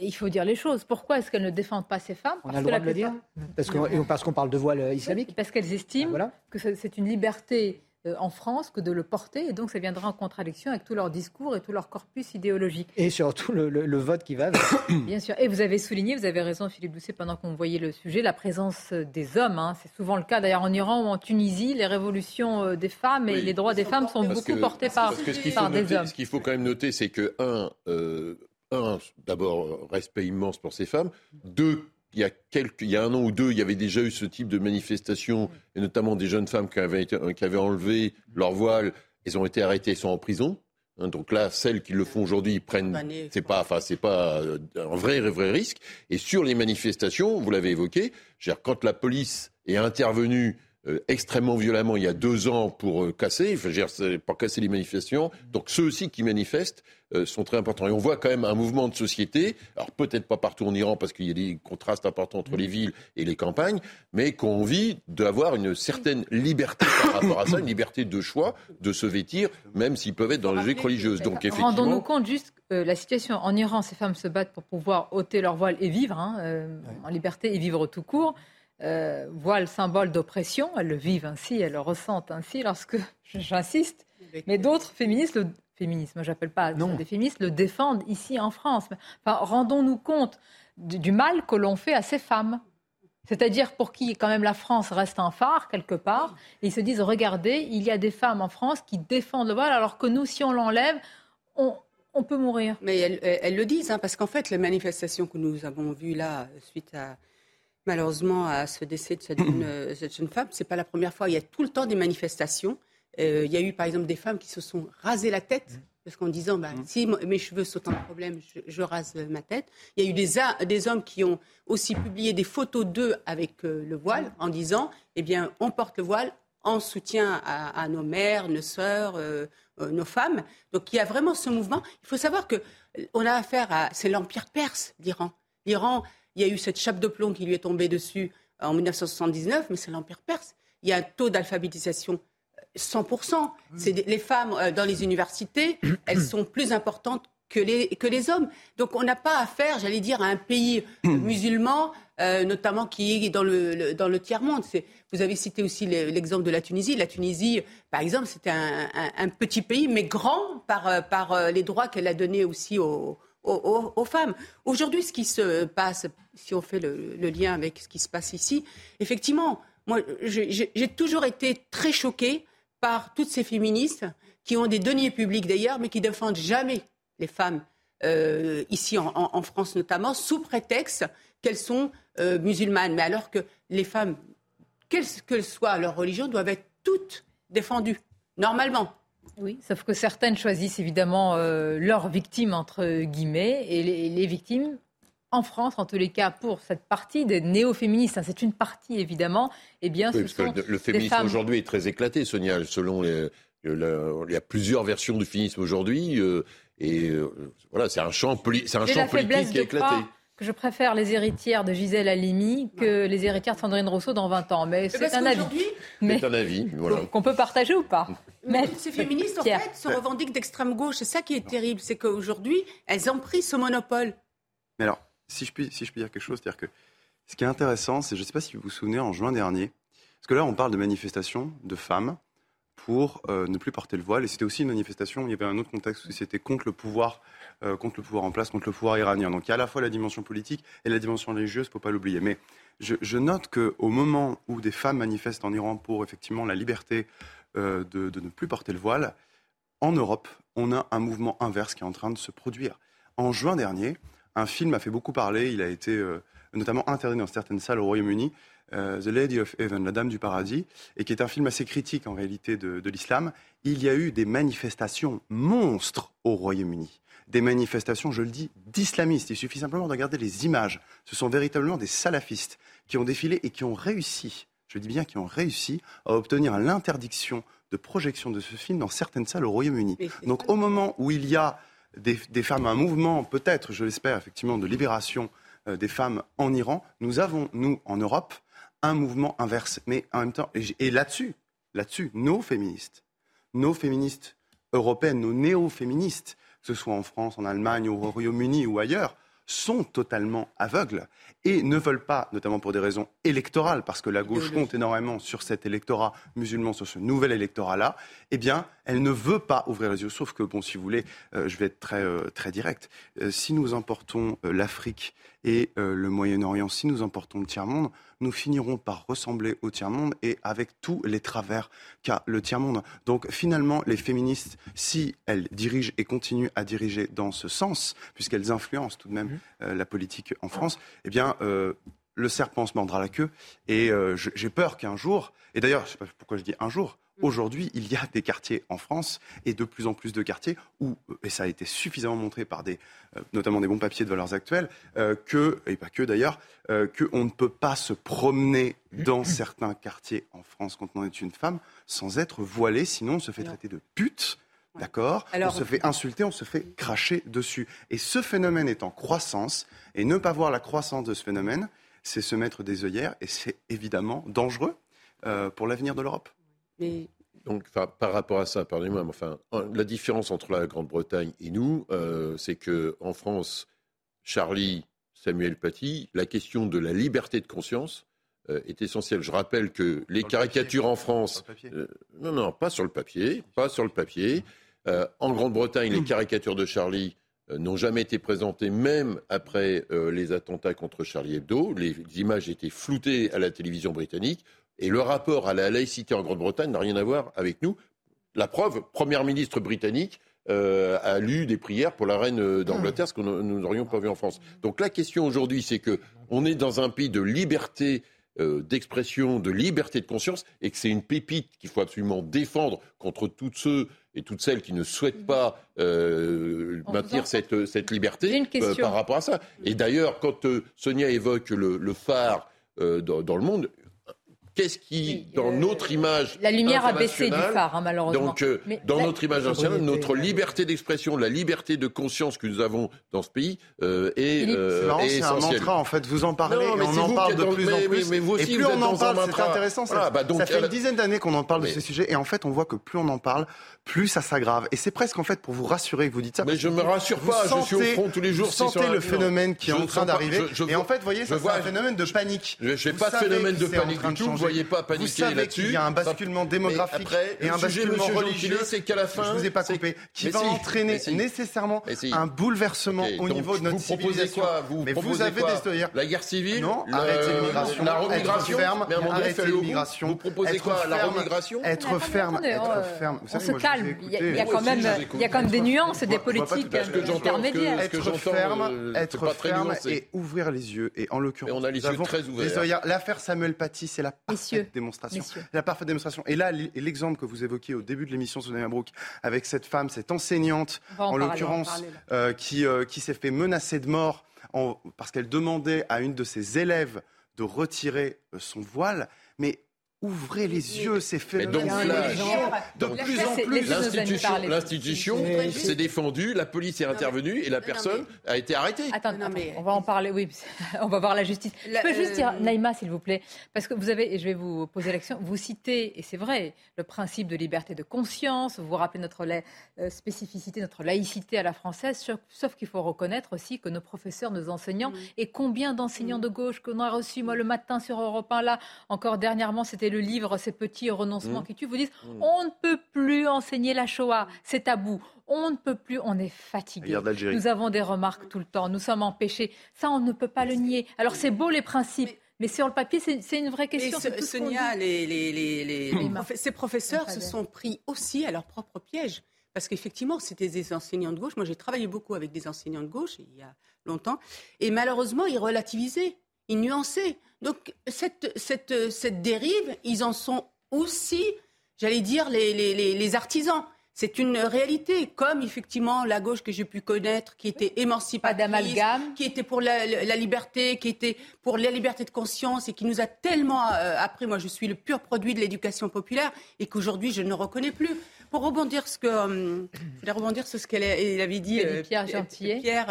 Speaker 1: il faut dire les choses. Pourquoi est-ce qu'elles ne défendent pas ces femmes?
Speaker 10: On a le droit de le dire. Parce qu'on, parce qu'on parle de voile islamique.
Speaker 1: Parce qu'elles estiment que c'est une liberté euh, en France que de le porter. Et donc, ça viendra en contradiction avec tout leur discours et tout leur corpus idéologique.
Speaker 10: Et surtout le, vote qui va avec.
Speaker 1: Bien sûr. Et vous avez souligné, vous avez raison, Philippe Doucet, pendant qu'on voyait le sujet, la présence des hommes. Hein. C'est souvent le cas, d'ailleurs, en Iran ou en Tunisie, les révolutions euh, des femmes et les droits des femmes sont beaucoup portés par, des hommes.
Speaker 9: Ce qu'il faut quand même noter, c'est que, un, euh, un d'abord, respect immense pour ces femmes. Deux, il y, a quelques, il y a un an ou deux, il y avait déjà eu ce type de manifestation, et notamment des jeunes femmes qui avaient, qui avaient enlevé leur voile. Elles ont été arrêtées, elles sont en prison. Hein, donc là, celles qui le font aujourd'hui prennent, c'est pas, enfin, c'est pas euh, un vrai, vrai risque. Et sur les manifestations, vous l'avez évoqué, quand la police est intervenue euh, extrêmement violemment il y a deux ans pour euh, casser, enfin, pour casser les manifestations. Donc ceux aussi qui manifestent euh, sont très importants. Et on voit quand même un mouvement de société, alors peut-être pas partout en Iran parce qu'il y a des contrastes importants entre les villes et les campagnes, mais qu'on vit d'avoir une certaine liberté par rapport à ça, une liberté de choix, de se vêtir, même s'ils peuvent être dans la logique religieuse. Donc effectivement.
Speaker 1: Rendons-nous compte juste la situation en Iran, ces femmes se battent pour pouvoir ôter leur voile et vivre hein, en liberté et vivre tout court. Euh, voient le symbole d'oppression, elles le vivent ainsi, elles le ressentent ainsi lorsque, j'insiste, mais d'autres féministes, le féminisme, j'appelle pas des féministes, le défendent ici en France. Enfin, rendons-nous compte du, mal que l'on fait à ces femmes. C'est-à-dire pour qui quand même la France reste un phare quelque part, et ils se disent, regardez, il y a des femmes en France qui défendent le voile, alors que nous, si on l'enlève, on, peut mourir.
Speaker 8: Mais elles, le disent, hein, parce qu'en fait, les manifestations que nous avons vues là, suite à, malheureusement à ce décès de cette jeune, euh, cette jeune femme. C'est pas la première fois. Il y a tout le temps des manifestations. Euh, il y a eu par exemple des femmes qui se sont rasées la tête. Parce qu'en disant, bah, mm. si mes cheveux sont un problème, je, rase ma tête. Il y a eu des, des hommes qui ont aussi publié des photos d'eux avec euh, le voile en disant, eh bien, on porte le voile en soutien à, nos mères, nos sœurs, nos femmes. Donc il y a vraiment ce mouvement. Il faut savoir que on a affaire à, c'est l'empire perse, l'Iran. L'Iran, il y a eu cette chape de plomb qui lui est tombée dessus euh, en 1979, mais c'est l'Empire perse. Il y a un taux d'alphabétisation 100%. Euh, les femmes euh, dans les universités, elles sont plus importantes que les, que les hommes. Donc on n'a pas affaire, j'allais dire, à un pays musulman, notamment qui est dans le, dans le tiers-monde. Vous avez cité aussi l'exemple de la Tunisie. La Tunisie, par exemple, c'était un, un, petit pays, mais grand par, par les droits qu'elle a donnés aussi aux, aux, femmes. Aujourd'hui, ce qui se passe, si on fait le, lien avec ce qui se passe ici, effectivement, moi, j'ai toujours été très choquée par toutes ces féministes qui ont des deniers publics d'ailleurs, mais qui défendent jamais les femmes, euh, ici en, France notamment, sous prétexte qu'elles sont euh, musulmanes. Mais alors que les femmes, quelle que soit leur religion, doivent être toutes défendues, normalement.
Speaker 1: Oui, sauf que certaines choisissent évidemment euh, leurs victimes, entre guillemets, et les, victimes, en France, en tous les cas, pour cette partie des néo-féministes, hein, c'est une partie évidemment, eh bien, ce sont
Speaker 9: le, féminisme aujourd'hui est très éclaté, Sonia, selon les, il y a plusieurs versions du féminisme aujourd'hui, euh, et euh, voilà, c'est un champ, c'est un champ politique qui est éclaté
Speaker 1: que je préfère les héritières de Gisèle Halimi que les héritières de Sandrine Rousseau dans 20 ans. Mais c'est un, avis.
Speaker 9: C'est un avis. Voilà.
Speaker 1: Qu'on peut partager ou pas.
Speaker 8: Mais ces féministes, en fait, se revendiquent d'extrême gauche. C'est ça qui est terrible. C'est qu'aujourd'hui, elles ont pris ce monopole.
Speaker 7: Mais alors, si je puis, si je puis dire quelque chose, c'est-à-dire que ce qui est intéressant, c'est, je ne sais pas si vous vous souvenez, en juin dernier, parce que là, on parle de manifestations de femmes pour euh, ne plus porter le voile. Et c'était aussi une manifestation, il y avait un autre contexte où c'était contre le pouvoir, euh, contre le pouvoir en place, contre le pouvoir iranien. Donc il y a à la fois la dimension politique et la dimension religieuse, il ne faut pas l'oublier. Mais je, je note qu'au moment où des femmes manifestent en Iran pour effectivement la liberté euh, de, ne plus porter le voile, en Europe, on a un mouvement inverse qui est en train de se produire. En juin dernier, un film a fait beaucoup parler, il a été notamment interdit dans certaines salles au Royaume-Uni, euh, The Lady of Heaven, La Dame du Paradis, et qui est un film assez critique en réalité de, l'islam, il y a eu des manifestations monstres au Royaume-Uni. Des manifestations, je le dis, d'islamistes. Il suffit simplement de regarder les images. Ce sont véritablement des salafistes qui ont défilé et qui ont réussi, je dis bien qui ont réussi, à obtenir l'interdiction de projection de ce film dans certaines salles au Royaume-Uni. Donc au moment où il y a des, femmes, un mouvement, peut-être, je l'espère, effectivement, de libération euh, des femmes en Iran, nous avons, nous, en Europe, un mouvement inverse. Mais en même temps, et, là-dessus, là-dessus, nos féministes, nos féministes européennes, nos néo-féministes, que ce soit en France, en Allemagne, au Royaume-Uni ou ailleurs, sont totalement aveugles et ne veulent pas, notamment pour des raisons électorales, parce que la gauche compte énormément sur cet électorat musulman, sur ce nouvel électorat-là, eh bien, elle ne veut pas ouvrir les yeux. Sauf que, bon, si vous voulez, euh, je vais être très, euh, très direct. Euh, si nous importons l'Afrique et le Moyen-Orient, si nous importons le tiers-monde, nous finirons par ressembler au tiers-monde et avec tous les travers qu'a le tiers-monde. Donc finalement, les féministes, si elles dirigent et continuent à diriger dans ce sens, puisqu'elles influencent tout de même mmh. la politique en France, eh bien, le serpent se mordra la queue. Et j'ai peur qu'un jour, et d'ailleurs, je ne sais pas pourquoi je dis un jour. Aujourd'hui, il y a des quartiers en France et de plus en plus de quartiers où, et ça a été suffisamment montré par des, euh, notamment des bons papiers de valeurs actuelles, euh, que, et pas que d'ailleurs, euh, qu'on ne peut pas se promener dans mm. certains quartiers en France quand on est une femme sans être voilée, sinon on se fait traiter de pute. D'accord? On se fait insulter, on se fait cracher dessus. Et ce phénomène est en croissance, et ne pas voir la croissance de ce phénomène, c'est se mettre des œillères, et c'est évidemment dangereux pour l'avenir de l'Europe.
Speaker 9: Donc, par rapport à ça, pardonnez-moi, enfin, la différence entre la Grande-Bretagne et nous, euh, c'est que en France, Charlie, Samuel Paty, la question de la liberté de conscience euh, est essentielle. Je rappelle que les caricatures en France, euh, non, non, pas sur le papier, pas sur le papier. en Grande-Bretagne, les caricatures de Charlie n'ont jamais été présentées, même après les attentats contre Charlie Hebdo. Les images étaient floutées à la télévision britannique. Et le rapport à la laïcité en Grande-Bretagne n'a rien à voir avec nous. La preuve, Première ministre britannique euh, a lu des prières pour la reine euh, d'Angleterre, ce que nous n'aurions pas vu en France. Donc la question aujourd'hui, c'est que on est dans un pays de liberté euh, d'expression, de liberté de conscience, et que c'est une pépite qu'il faut absolument défendre contre toutes ceux et toutes celles qui ne souhaitent pas maintenir cette, cette liberté par rapport à ça. Et d'ailleurs, quand Sonia évoque le, phare dans, le monde, Qu'est-ce qui, dans euh, notre image.
Speaker 1: La lumière a baissé du phare, hein, malheureusement.
Speaker 9: Donc, euh, dans notre image nationale, notre liberté d'expression, la liberté de conscience que nous avons dans ce pays euh, est, euh,
Speaker 7: C'est un mantra, en fait. Vous en parlez et on en parle de plus en plus. Mais, vous aussi, et plus on en parle, c'est intéressant. ça bah fait une dizaine d'années qu'on en parle de ce sujet. Et en fait, on voit que plus on en parle, plus ça s'aggrave. Et c'est presque, en fait, pour vous rassurer que vous dites ça.
Speaker 9: Mais je me rassure pas. Je suis au front tous les jours. Vous
Speaker 7: sentez le phénomène qui est en train d'arriver. Et en fait, vous voyez, c'est un phénomène de panique.
Speaker 9: Je n'ai pas de phénomène de panique du tout voyez pas paniquer là-dessus.
Speaker 7: Il y a un basculement démographique et un basculement religieux.
Speaker 9: C'est qu'à la fin,
Speaker 7: je vous ai pas coupé, qui va entraîner nécessairement un bouleversement au niveau de notre civilisation.
Speaker 9: Mais vous avez des La guerre civile,
Speaker 7: non Arrêtez l'immigration,
Speaker 9: la remigration,
Speaker 7: arrêtez l'immigration.
Speaker 9: Vous proposez quoi La remigration
Speaker 7: Être ferme, être ferme.
Speaker 1: On se calme. Il y a quand même, il y a quand même des nuances et des politiques intermédiaires.
Speaker 7: Être ferme, être ferme et ouvrir les yeux. Et en l'occurrence,
Speaker 9: on a les yeux très ouverts.
Speaker 7: L'affaire Samuel Paty, c'est la parfaite démonstration. La parfaite démonstration. Et là, l'exemple que vous évoquiez au début de l'émission, Sonia Brook, avec cette femme, cette enseignante, en, l'occurrence, euh, qui, euh, qui s'est fait menacer de mort en, parce qu'elle demandait à une de ses élèves de retirer euh, son voile. Mais Ouvrez les yeux, ces phénomènes.
Speaker 9: de plus en plus, l'institution s'est défendue, la police est intervenue et la personne a été arrêtée.
Speaker 1: Attends, on va en parler, oui, on va voir la justice. je peux juste dire, euh, Naïma, s'il vous plaît, parce que vous avez, et je vais vous poser l'action, vous citez, et c'est vrai, le principe de liberté de conscience, vous vous rappelez notre euh, spécificité, notre laïcité à la française, sauf qu'il faut reconnaître aussi que nos professeurs, nos enseignants, mm. et combien d'enseignants mm. de gauche qu'on a reçus, moi, le matin sur Europe 1, là, encore dernièrement, c'était le livre Ces petits renoncements mmh. qui tuent, vous disent mmh. on ne peut plus enseigner la Shoah, c'est tabou. On ne peut plus, on est fatigué. Nous avons des remarques tout le temps, nous sommes empêchés. Ça, on ne peut pas le nier. Alors, c'est beau les principes. Mais... sur le papier, c'est une vraie question.
Speaker 8: Et Sonia, les, les, les, ces professeurs se sont pris aussi à leur propre piège. Parce qu'effectivement, c'était des enseignants de gauche. Moi, j'ai travaillé beaucoup avec des enseignants de gauche il y a longtemps. Et malheureusement, ils relativisaient, ils nuançaient. Donc cette, cette, cette dérive, ils en sont aussi, j'allais dire, les, les, les artisans. C'est une réalité, comme effectivement la gauche que j'ai pu connaître, qui était émancipatrice, qui était pour la, la, liberté, qui était pour la liberté de conscience et qui nous a tellement euh, appris. Moi, je suis le pur produit de l'éducation populaire et qu'aujourd'hui, je ne reconnais plus. Pour rebondir ce que, euh, je rebondir sur ce qu'elle avait dit,
Speaker 1: euh, Pierre Gentillet.
Speaker 8: Pierre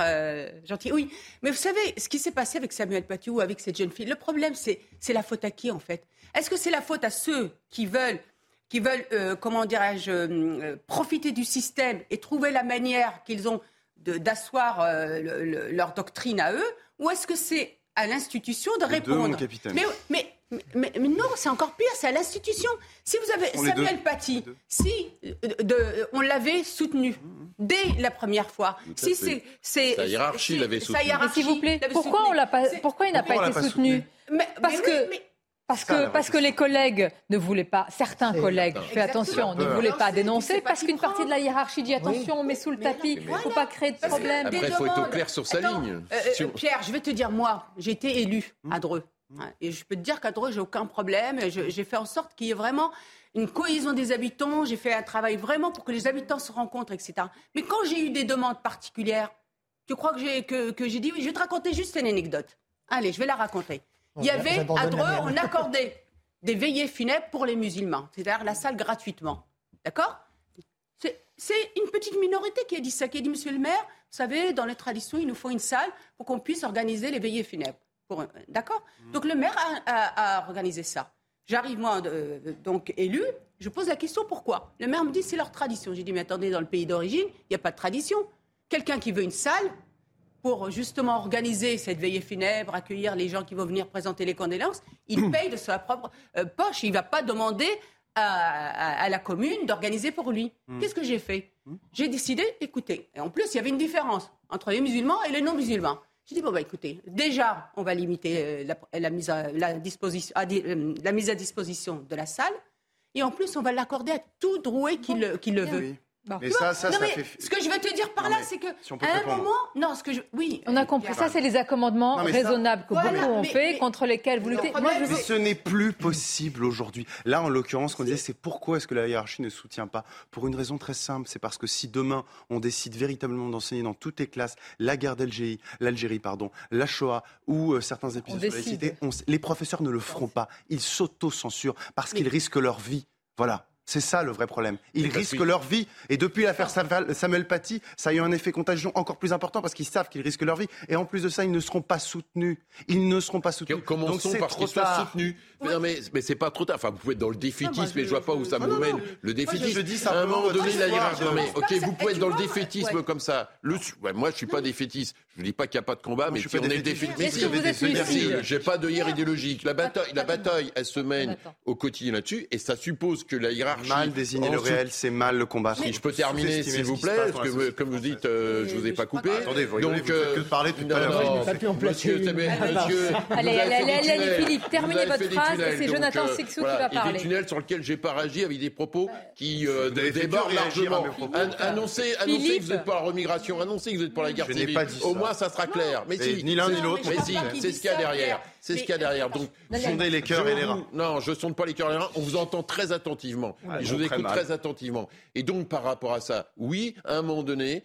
Speaker 8: Gentil. Oui, mais vous savez, ce qui s'est passé avec Samuel Paty ou avec cette jeune fille, le problème, c'est la faute à qui en fait? Est-ce que c'est la faute à ceux qui veulent qui veulent, euh, comment dirais-je, euh, profiter du système et trouver la manière qu'ils ont d'asseoir euh, leur doctrine à eux, ou est-ce que c'est à l'institution de répondre mais, mais, mais, mais, non, c'est encore pire, c'est à l'institution. Si vous avez Samuel Paty, si de, on l'avait soutenu dès la première fois, si c'est
Speaker 9: sa hiérarchie l'avait soutenu.
Speaker 1: S'il vous plaît, pourquoi, on l'a pas, pourquoi il n'a pas été soutenu Parce que parce que, parce que les collègues ne voulaient pas, certains collègues, fais attention, ne voulaient pas dénoncer, parce qu'une partie de la hiérarchie dit attention, on met sous le tapis, il ne faut pas créer de problème.
Speaker 9: Après, il faut être au clair sur sa ligne.
Speaker 8: Euh, Pierre, je vais te dire, moi, j'ai été élu à Dreux. Et je peux te dire qu'à Dreux, j'ai aucun problème. J'ai fait en sorte qu'il y ait vraiment une cohésion des habitants. J'ai fait un travail vraiment pour que les habitants se rencontrent, etc. Mais quand j'ai eu des demandes particulières, tu crois que j'ai que, que dit oui, je vais te raconter juste une anecdote. Allez, je vais la raconter. Il y avait à Dreux, on accordait des veillées funèbres pour les musulmans, c'est-à-dire la salle gratuitement. D'accord? C'est une petite minorité qui a dit ça, qui a dit Monsieur le maire, vous savez, dans les traditions, il nous faut une salle pour qu'on puisse organiser les veillées funèbres. D'accord? Mm. Donc le maire a, organisé ça. J'arrive, moi, donc élu, je pose la question pourquoi? Le maire me dit c'est leur tradition. J'ai dit mais attendez, dans le pays d'origine, il n'y a pas de tradition. Quelqu'un qui veut une salle, pour justement organiser cette veillée funèbre, accueillir les gens qui vont venir présenter les condoléances, il paye de sa propre euh, poche. Il ne va pas demander à, la commune d'organiser pour lui. Hmm. Qu'est-ce que j'ai fait hmm. J'ai décidé, écoutez, et en plus, il y avait une différence entre les musulmans et les non-musulmans. J'ai dit, bon, bah, écoutez, déjà, on va limiter euh, la, mise à, la, disposition, euh, la mise à disposition de la salle. Et en plus, on va l'accorder à tout drouet qui le, qui le veut.
Speaker 7: Mais ça, ça, ça
Speaker 8: fait... Ce que je veux te dire par là, c'est que à un moment, non, ce que je, oui,
Speaker 1: on a compris. Ça, c'est les accommodements raisonnables que beaucoup ont fait, contre lesquels vous luttez.
Speaker 7: Moi, je ce n'est plus possible aujourd'hui. Là, en l'occurrence, ce qu'on disait, c'est pourquoi est-ce que la hiérarchie ne soutient pas? Pour une raison très simple, c'est parce que si demain on décide véritablement d'enseigner dans toutes les classes la guerre d'Algérie, l'Algérie, pardon, la Shoah ou euh, certains épisodes de la cité, les professeurs ne le feront pas. Ils s'auto-censurent parce qu'ils risquent leur vie. Voilà. C'est ça le vrai problème. Ils risquent leur vie. Et depuis l'affaire Samuel Paty, ça a eu un effet contagion encore plus important parce qu'ils savent qu'ils risquent leur vie. Et en plus de ça, ils ne seront pas soutenus. Ils ne seront pas soutenus.
Speaker 9: Commençons Donc, par qu'ils soient soutenus. Mais, mais, mais c'est pas trop tard. Enfin, vous pouvez être dans le défaitisme, mais je vois pas où ça me mène. Le défaitisme. Je dis à un moment donné, la hiérarchie. mais ok, vous pouvez être dans le défaitisme comme ça. Le, moi, je suis pas défaitiste. Je ne dis pas qu'il n'y a pas de combat, mais si on est défaitiste, j'ai pas de hier idéologique. La bataille, la bataille, elle se mène au quotidien là-dessus, et ça suppose que la hiérarchie.
Speaker 7: Mal désigner le réel, c'est mal le combat.
Speaker 9: Si je peux terminer, s'il vous plaît, parce que comme vous dites, euh, je vous ai pas coupé.
Speaker 7: Attendez, vous donc que de parler tout à l'heure.
Speaker 9: Monsieur,
Speaker 1: allez, allez, allez, Philippe, terminez votre phrase. C'est Jonathan euh, Sixou qui va parler.
Speaker 9: Des tunnels sur lesquels j'ai pas réagi avec des propos qui euh, débordent largement. Annoncez, annoncez que vous êtes pour la remigration, annoncez que vous êtes pour la guerre civile moi, ça sera clair. Mais si,
Speaker 7: ni l'un ni l'autre.
Speaker 9: Mais si, c'est ce qu'il y a derrière. C'est ce qu'il y a derrière. Donc,
Speaker 7: sondez les cœurs et les reins.
Speaker 9: Non, je sonde pas les cœurs et les reins. On vous entend très attentivement. je vous écoute très attentivement. Et donc, par rapport à ça, oui, à un moment donné,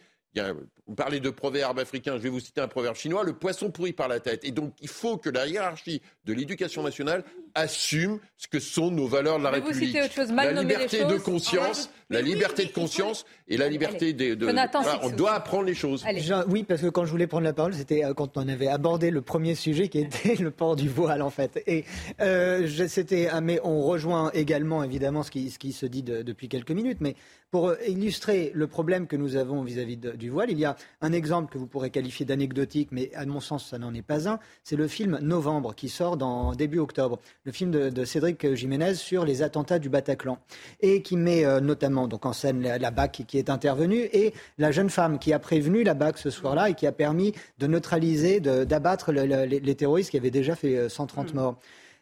Speaker 9: vous parlez de proverbes africains, je vais vous citer un proverbe chinois, le poisson pourrit par la tête. Et donc, il faut que la hiérarchie de l'éducation nationale assume ce que sont nos valeurs de la République. la liberté de conscience, la liberté de conscience et la liberté de... on doit apprendre les choses.
Speaker 10: oui, parce que quand je voulais prendre la parole, c'était euh, quand on avait abordé le premier sujet qui était le port du voile, en fait. Et euh, c'était, ah, mais on rejoint également, évidemment, ce qui, ce qui se dit depuis quelques minutes, mais pour euh, illustrer le problème que nous avons vis-à-vis du voile, il y a un exemple que vous pourrez qualifier d'anecdotique, mais à mon sens, ça n'en est pas un. C'est le film Novembre qui sort dans début octobre, le film de, Cédric Jiménez sur les attentats du Bataclan et qui met euh, notamment donc en scène la, BAC qui est intervenue et la jeune femme qui a prévenu la BAC ce soir-là et qui a permis de neutraliser, d'abattre les, terroristes qui avaient déjà fait 130 euh, morts.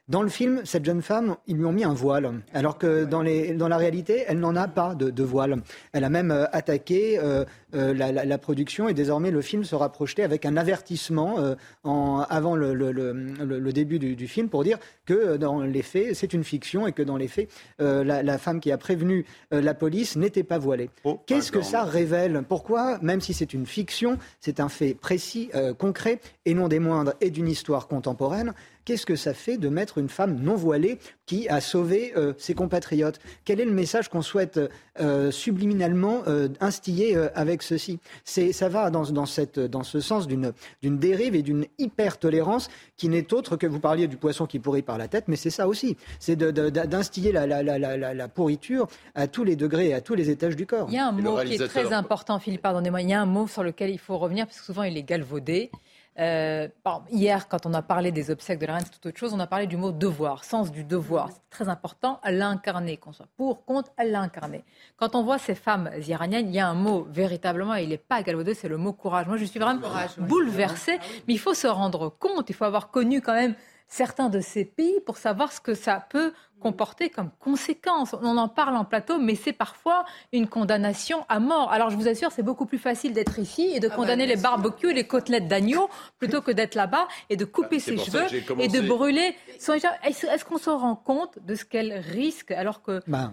Speaker 10: Dans le film, cette jeune femme, ils lui ont mis un voile, alors que dans, les, dans la réalité, elle n'en a pas de, voile. Elle a même euh, attaqué euh, euh, la, production et désormais le film sera projeté avec un avertissement en, avant le, le, début du, film pour dire que dans les faits, c'est une fiction et que dans les faits, la, femme qui a prévenu la police n'était pas voilée. Oh, Qu'est-ce que ça révèle? Pourquoi, même si c'est une fiction, c'est un fait précis, concret et non des moindres et d'une histoire contemporaine Qu'est-ce que ça fait de mettre une femme non voilée qui a sauvé euh, ses compatriotes? Quel est le message qu'on souhaite euh, subliminalement euh, instiller avec ceci? C'est ça va dans, dans, cette, dans ce sens d'une d'une dérive et d'une hyper tolérance qui n'est autre que vous parliez du poisson qui pourrit par la tête, mais c'est ça aussi, c'est d'instiller la, la, la, la, pourriture à tous les degrés et à tous les étages du corps.
Speaker 1: Il y a un mot qui est très important, Philippe, pardonnez-moi, il y a un mot sur lequel il faut revenir parce que souvent il est galvaudé. Euh, hier, quand on a parlé des obsèques de la reine, c'est tout autre chose, on a parlé du mot devoir, sens du devoir. C'est très important à l'incarner, qu'on soit pour, contre, à l'incarner. Quand on voit ces femmes iraniennes, il y a un mot véritablement, il n'est pas galvaudé, c'est le mot courage. Moi, je suis vraiment bouleversée, mais il faut se rendre compte, il faut avoir connu quand même certains de ces pays pour savoir ce que ça peut comporter comme conséquence. On en parle en plateau, mais c'est parfois une condamnation à mort. Alors je vous assure, c'est beaucoup plus facile d'être ici et de ah bah, condamner les barbecues et les côtelettes d'agneau plutôt que d'être là-bas et de couper bah, ses cheveux et de brûler son Est-ce qu'on se rend compte de ce qu'elle risque alors que bah,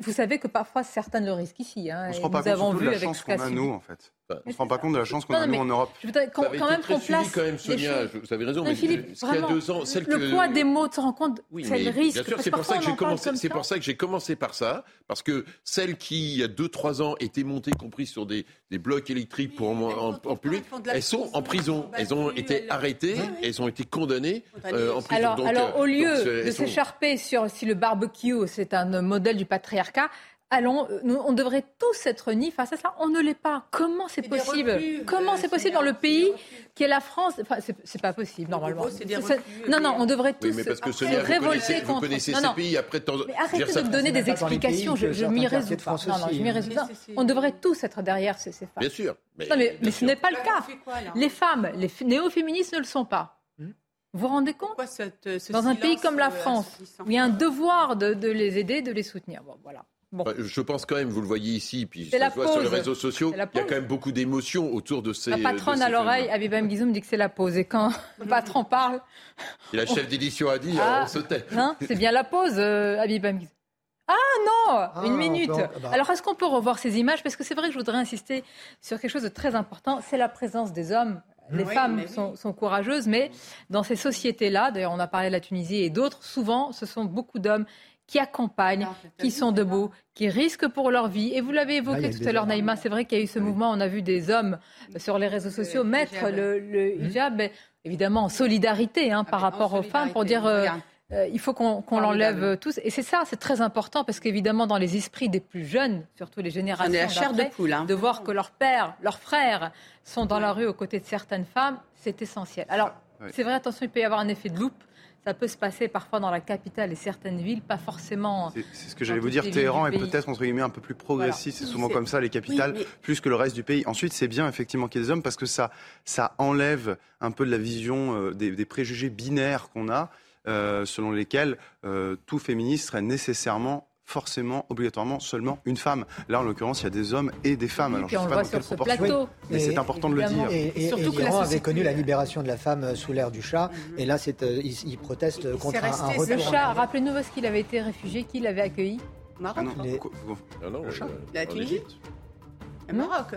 Speaker 1: vous savez que parfois certains le risquent ici. Hein,
Speaker 7: on se rend pas compte de la chance qu'on a nous en fait. On ne se rend pas compte de la chance qu'on a nous en Europe.
Speaker 1: Je voudrais quand, même qu'on place.
Speaker 9: quand même, Sonia, vous avez raison, mais, Philippe,
Speaker 1: ce qu'il y a deux ans, celle le poids des mots, tu te rends compte, oui, c'est le risque.
Speaker 9: Bien sûr, c'est pour ça que j'ai commencé. C'est pour ça que j'ai commencé par ça, parce que celles qui, il y a deux, trois ans, étaient montées, compris sur des, des blocs électriques pour en, en, public, elles sont en prison. Elles ont été arrêtées, elles ont été condamnées euh, en prison.
Speaker 1: Alors, alors euh, au lieu de s'écharper sur si le barbecue, c'est un modèle du patriarcat, allons, euh, on devrait tous être unis face à ça. On ne l'est pas. Comment c'est possible Comment c'est possible dans le pays qui est la France Enfin, c'est pas possible normalement. non, non, on devrait tous
Speaker 9: mais parce que se révolter contre. Vous connaissez ces pays après.
Speaker 1: Mais arrêtez de me donner des explications. Je, m'y résous pas. Non, non, je m'y résous pas. On devrait tous être derrière ces, femmes.
Speaker 9: Bien sûr.
Speaker 1: Mais, non, mais, ce n'est pas le cas. les femmes, les néo-féministes ne le sont pas. Hmm vous vous rendez compte Dans un pays comme la euh, France, où il y a un devoir de, de les aider, de les soutenir. Bon, voilà.
Speaker 9: Je pense quand même, vous le voyez ici, puis ça se voit sur les réseaux sociaux, il y a quand même beaucoup d'émotions autour de ces.
Speaker 1: La patronne à l'oreille, Abibam Guizoum dit que c'est la pause. Et quand le patron parle.
Speaker 9: Et la chef d'édition a dit, ah, on se tait.
Speaker 1: c'est bien la pause, euh, Abibam. Ah non, ah, une minute. Bah. Alors est-ce qu'on peut revoir ces images? Parce que c'est vrai que je voudrais insister sur quelque chose de très important, c'est la présence des hommes. Les femmes sont, sont, courageuses, mais dans ces sociétés-là, d'ailleurs on a parlé de la Tunisie et d'autres, souvent ce sont beaucoup d'hommes qui accompagnent, qui sont debout, qui risquent pour leur vie. Et vous l'avez évoqué tout à l'heure, Naïma, c'est vrai qu'il y a eu ce mouvement, on a vu des hommes sur les réseaux sociaux mettre le, mmh. hijab, évidemment en solidarité hein, par rapport aux femmes, pour dire... Euh, euh, il faut qu'on l'enlève tous. Et c'est ça, c'est très important parce qu'évidemment, dans les esprits des plus jeunes, surtout les générations la chair de, poule, hein. de voir que leurs pères, leurs frères sont dans la rue aux côtés de certaines femmes, c'est essentiel. Alors, c'est vrai, attention, il peut y avoir un effet de loupe ça peut se passer parfois dans la capitale et certaines villes, pas forcément.
Speaker 7: C'est ce que j'allais vous dire. Téhéran est peut-être entre guillemets un peu plus progressiste. C'est souvent comme ça les capitales, plus que le reste du pays. Ensuite, c'est bien effectivement qu'il y ait des hommes parce que ça, ça enlève un peu de la vision euh, des, préjugés binaires qu'on a. Euh, selon lesquels euh, tout féministe serait nécessairement forcément, obligatoirement, seulement une femme. Là, en l'occurrence, il y a des hommes et des femmes.
Speaker 1: Alors, je ne sais pas dans quelle proportion,
Speaker 7: mais c'est important de le dire.
Speaker 10: Et, surtout que l'Iran avait connu la libération de la femme euh, sous l'ère du chat, et là, c'est, euh, il, proteste contre un, retour.
Speaker 1: Le chat, rappelez-nous où est-ce qu'il avait été réfugié, qui l'avait accueilli?
Speaker 8: Maroc. Ah non,
Speaker 9: ah non,
Speaker 8: le chat. La Tunisie Maroc.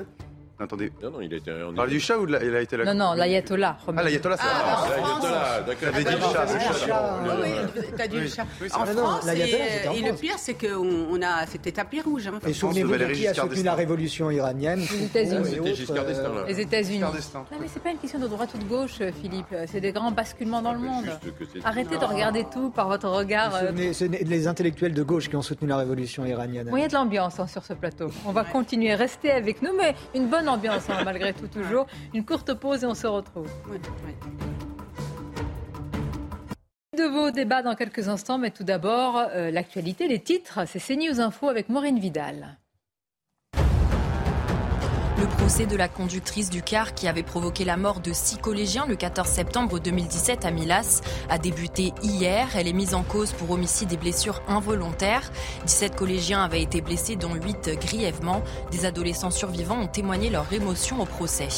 Speaker 7: Attendez.
Speaker 9: Non, non, il a été.
Speaker 7: On parle du chat ou il a été là
Speaker 1: Non, non, l'ayatollah.
Speaker 7: Ah, l'ayatollah, c'est
Speaker 9: ah, l'ayatollah. D'accord.
Speaker 7: T'avais dit le chat, c'est le chat.
Speaker 8: Oui, t'as dit le chat. En France, et le pire, c'est que a, c'était tapis rouge. Hein.
Speaker 10: Et souvenez-vous de qui a soutenu la révolution iranienne
Speaker 1: Les États-Unis. Les États-unis. Non, mais c'est pas une question de droite ou de gauche, Philippe. C'est des grands basculements dans le monde. Arrêtez de regarder tout par votre regard.
Speaker 10: C'est les intellectuels de gauche qui ont soutenu la révolution iranienne.
Speaker 1: Il y a de l'ambiance hein, sur ce plateau. On va continuer. Restez avec nous, mais une bonne ambiance hein, malgré tout toujours. Une courte pause et on se retrouve. De vos débats dans quelques instants, mais tout d'abord euh, l'actualité, les titres, c'est CNews Info avec Maureen Vidal.
Speaker 15: Le procès de la conductrice du car qui avait provoqué la mort de six collégiens le 14 septembre 2017 à Milas a débuté hier. Elle est mise en cause pour homicide et blessures involontaires. 17 collégiens avaient été blessés, dont 8 grièvement. Des adolescents survivants ont témoigné leur émotion au procès.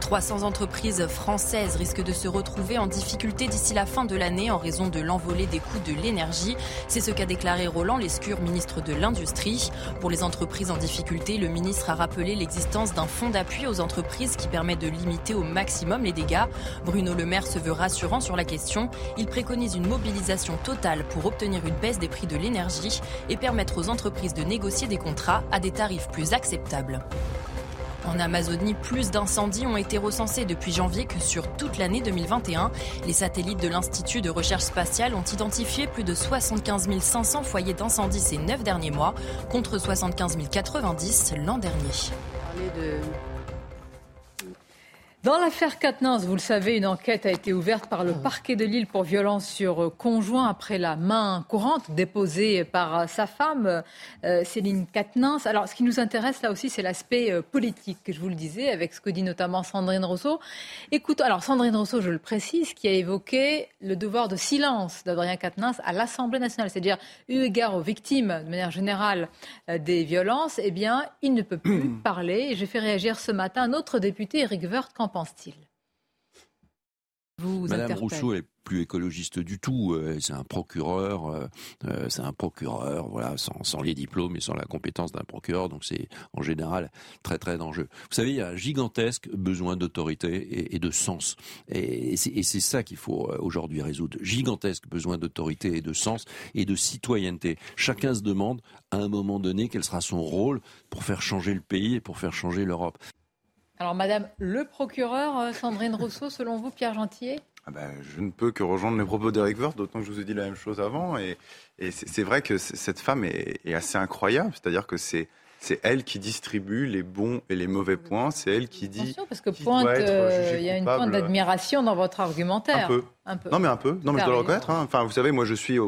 Speaker 15: 300 entreprises françaises risquent de se retrouver en difficulté d'ici la fin de l'année en raison de l'envolée des coûts de l'énergie. C'est ce qu'a déclaré Roland Lescure, ministre de l'Industrie. Pour les entreprises en difficulté, le ministre a rappelé l'existence un fonds d'appui aux entreprises qui permet de limiter au maximum les dégâts. Bruno Le Maire se veut rassurant sur la question. Il préconise une mobilisation totale pour obtenir une baisse des prix de l'énergie et permettre aux entreprises de négocier des contrats à des tarifs plus acceptables. En Amazonie, plus d'incendies ont été recensés depuis janvier que sur toute l'année 2021. Les satellites de l'Institut de recherche spatiale ont identifié plus de 75 500 foyers d'incendie ces neuf derniers mois, contre 75 090 l'an dernier parler de,
Speaker 1: dans l'affaire Quatennens, vous le savez, une enquête a été ouverte par le parquet de Lille pour violence sur conjoint après la main courante déposée par sa femme, euh, Céline Quatennens. Alors, ce qui nous intéresse là aussi, c'est l'aspect euh, politique, que je vous le disais, avec ce que dit notamment Sandrine Rousseau. Écoute, alors Sandrine Rousseau, je le précise, qui a évoqué le devoir de silence d'Adrien Quatennens à l'Assemblée nationale, c'est-à-dire eu égard aux victimes de manière générale euh, des violences, eh bien, il ne peut plus parler. J'ai fait réagir ce matin un autre député, Eric Woerth, pense-t-il?
Speaker 3: Madame Rousseau est plus écologiste du tout. Euh, c'est un procureur, euh, euh, c'est un procureur, voilà, sans, les diplômes et sans la compétence d'un procureur. Donc c'est en général très très dangereux. Vous savez, il y a un gigantesque besoin d'autorité et, de sens. Et, et c'est ça qu'il faut aujourd'hui résoudre. Gigantesque besoin d'autorité et de sens et de citoyenneté. Chacun se demande à un moment donné quel sera son rôle pour faire changer le pays et pour faire changer l'Europe.
Speaker 1: Alors, Madame le procureur, euh, Sandrine Rousseau, selon vous, Pierre Gentillet
Speaker 7: ah ben, Je ne peux que rejoindre les propos d'Eric Woerth, d'autant que je vous ai dit la même chose avant. Et, c'est vrai que cette femme est, assez incroyable, c'est-à-dire que c'est c'est elle qui distribue les bons et les mauvais points. C'est elle qui dit.
Speaker 1: Attention, parce que pointe, euh, il y a une pointe d'admiration dans votre argumentaire.
Speaker 7: Un peu. Non, mais un peu. Non, mais je dois le reconnaître. Hein. Enfin, vous savez, moi, je suis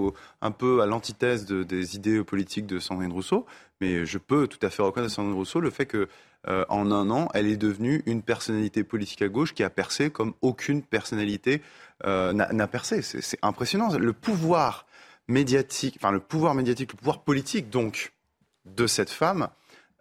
Speaker 7: un peu à l'antithèse des idées politiques de Sandrine Rousseau, mais je peux tout à fait reconnaître à Sandrine Rousseau le fait que euh, en un an, elle est devenue une personnalité politique à gauche qui a percé comme aucune personnalité euh, n'a percé. C'est impressionnant. Le pouvoir médiatique, enfin le pouvoir médiatique, le pouvoir politique donc de cette femme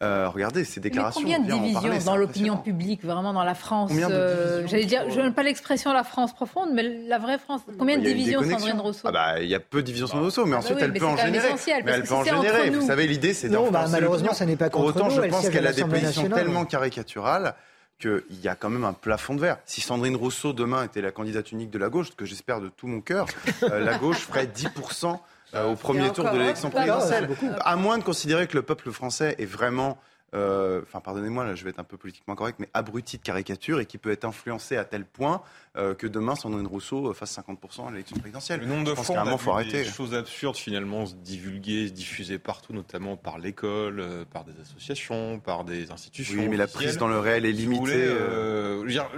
Speaker 7: euh, regardez ces déclarations.
Speaker 1: Mais combien de divisions dans l'opinion publique, vraiment dans la France euh, J'allais dire, je n'aime pas l'expression la France profonde, mais la vraie France. Combien de divisions, Sandrine Rousseau
Speaker 7: ah bah, Il y a peu de divisions, Sandrine Rousseau, mais ah bah ensuite elle peut en générer. Mais elle peut en générer. Vous savez, l'idée, c'est
Speaker 10: Non, bah, malheureusement, ça n'est pas contre
Speaker 7: Pour autant, je pense qu'elle a des positions tellement caricaturales qu'il y a quand même un plafond de verre. Si Sandrine Rousseau demain était la candidate unique de la gauche, ce que j'espère de tout mon cœur, euh, la gauche ferait 10% au premier tour de l'élection présidentielle. À moins de considérer que le peuple français est vraiment euh, enfin pardonnez-moi, là je vais être un peu politiquement correct, mais abruti de caricature et qui peut être influencé à tel point euh, que demain Sandrine Rousseau fasse 50% à l'élection présidentielle.
Speaker 16: Le nombre de fois on faut arrêter. des choses absurdes finalement se divulguer, se diffuser partout, notamment par l'école, euh, par des associations, par des institutions.
Speaker 7: Oui, mais la prise dans le réel est limitée.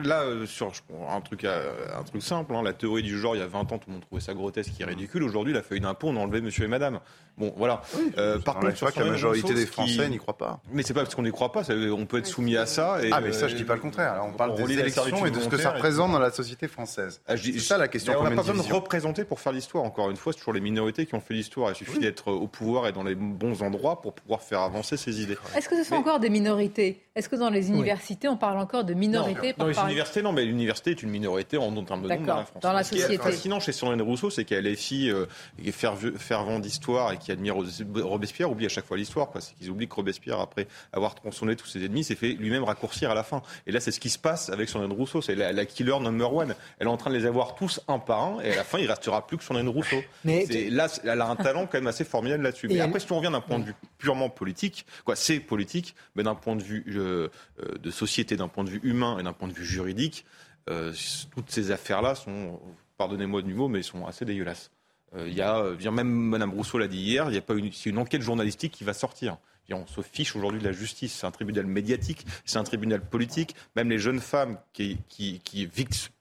Speaker 16: là, sur un truc, un truc simple, hein, la théorie du genre, il y a 20 ans, tout le monde trouvait ça grotesque et ridicule. Aujourd'hui, la feuille d'impôt, on a enlevé monsieur et madame. Bon, voilà.
Speaker 7: par contre, je crois que la majorité des Français n'y croient pas.
Speaker 16: Mais c'est pas parce qu'on n'y croit pas, on peut être soumis à ça.
Speaker 7: Et, ah, mais ça, je dis pas le contraire. on parle des élections et de ce que ça représente dans la société française. Ah, c'est ça la question.
Speaker 16: on n'a pas besoin de représenter pour faire l'histoire. Encore une fois, c'est toujours les minorités qui ont fait l'histoire. Il suffit d'être au pouvoir et dans les bons endroits pour pouvoir faire avancer ces idées.
Speaker 1: Est-ce que ce sont encore des minorités? Est-ce que dans les universités, on parle encore de minorités
Speaker 16: Dans les universités, non, mais l'université est une minorité en termes de nombre dans la France.
Speaker 1: Dans la société. Ce
Speaker 16: qui est fascinant chez Sandrine Rousseau, c'est qu'elle est fille euh, fervent d'histoire et qui admire Robespierre, oublie à chaque fois l'histoire. C'est qu'ils oublient que Robespierre, après avoir tronçonné tous ses ennemis, s'est fait lui-même raccourcir à la fin. Et là, c'est ce qui se passe avec Sandrine Rousseau. C'est la, killer number one. Elle est en train de les avoir tous un par un, et à la fin, il restera plus que Sandrine Rousseau. Mais là, elle a un talent quand même assez formidable là-dessus. Mais après, si on revient d'un point de vue purement politique, quoi, c'est politique, mais d'un point de vue euh, euh, de société, d'un point de vue humain et d'un point de vue juridique, euh, toutes ces affaires-là sont, pardonnez-moi du mot, mais sont assez dégueulasses. Il y a, même Madame Rousseau l'a dit hier, il y a pas une, une enquête journalistique qui va sortir on se fiche aujourd'hui de la justice. C'est un tribunal médiatique, c'est un tribunal politique. Même les jeunes femmes qui, qui, qui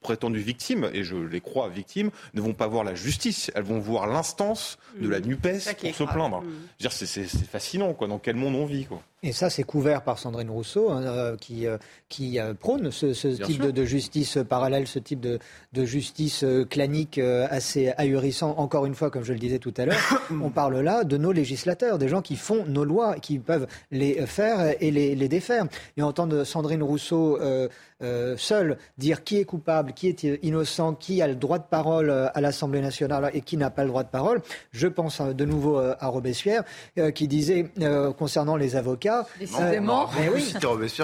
Speaker 16: prétendues victimes, et je les crois victimes, ne vont pas voir la justice. Elles vont voir l'instance de la mmh. NUPES pour se plaindre. Mmh. C'est fascinant, quoi. Dans quel monde on vit, quoi.
Speaker 10: Et ça, c'est couvert par Sandrine Rousseau, hein, euh, qui, euh, qui euh, prône ce, type de, justice parallèle, ce type de, de justice clanique assez ahurissant. Encore une fois, comme je le disais tout à l'heure, on parle là de nos législateurs, des gens qui font nos lois, qui peuvent les faire et les, les défaire. Et entendre Sandrine Rousseau euh, seul dire qui est coupable, qui est innocent, qui a le droit de parole euh, à l'Assemblée nationale et qui n'a pas le droit de parole. Je pense euh, de nouveau à Robespierre qui disait concernant les avocats.
Speaker 1: Décidément.
Speaker 10: mais oui,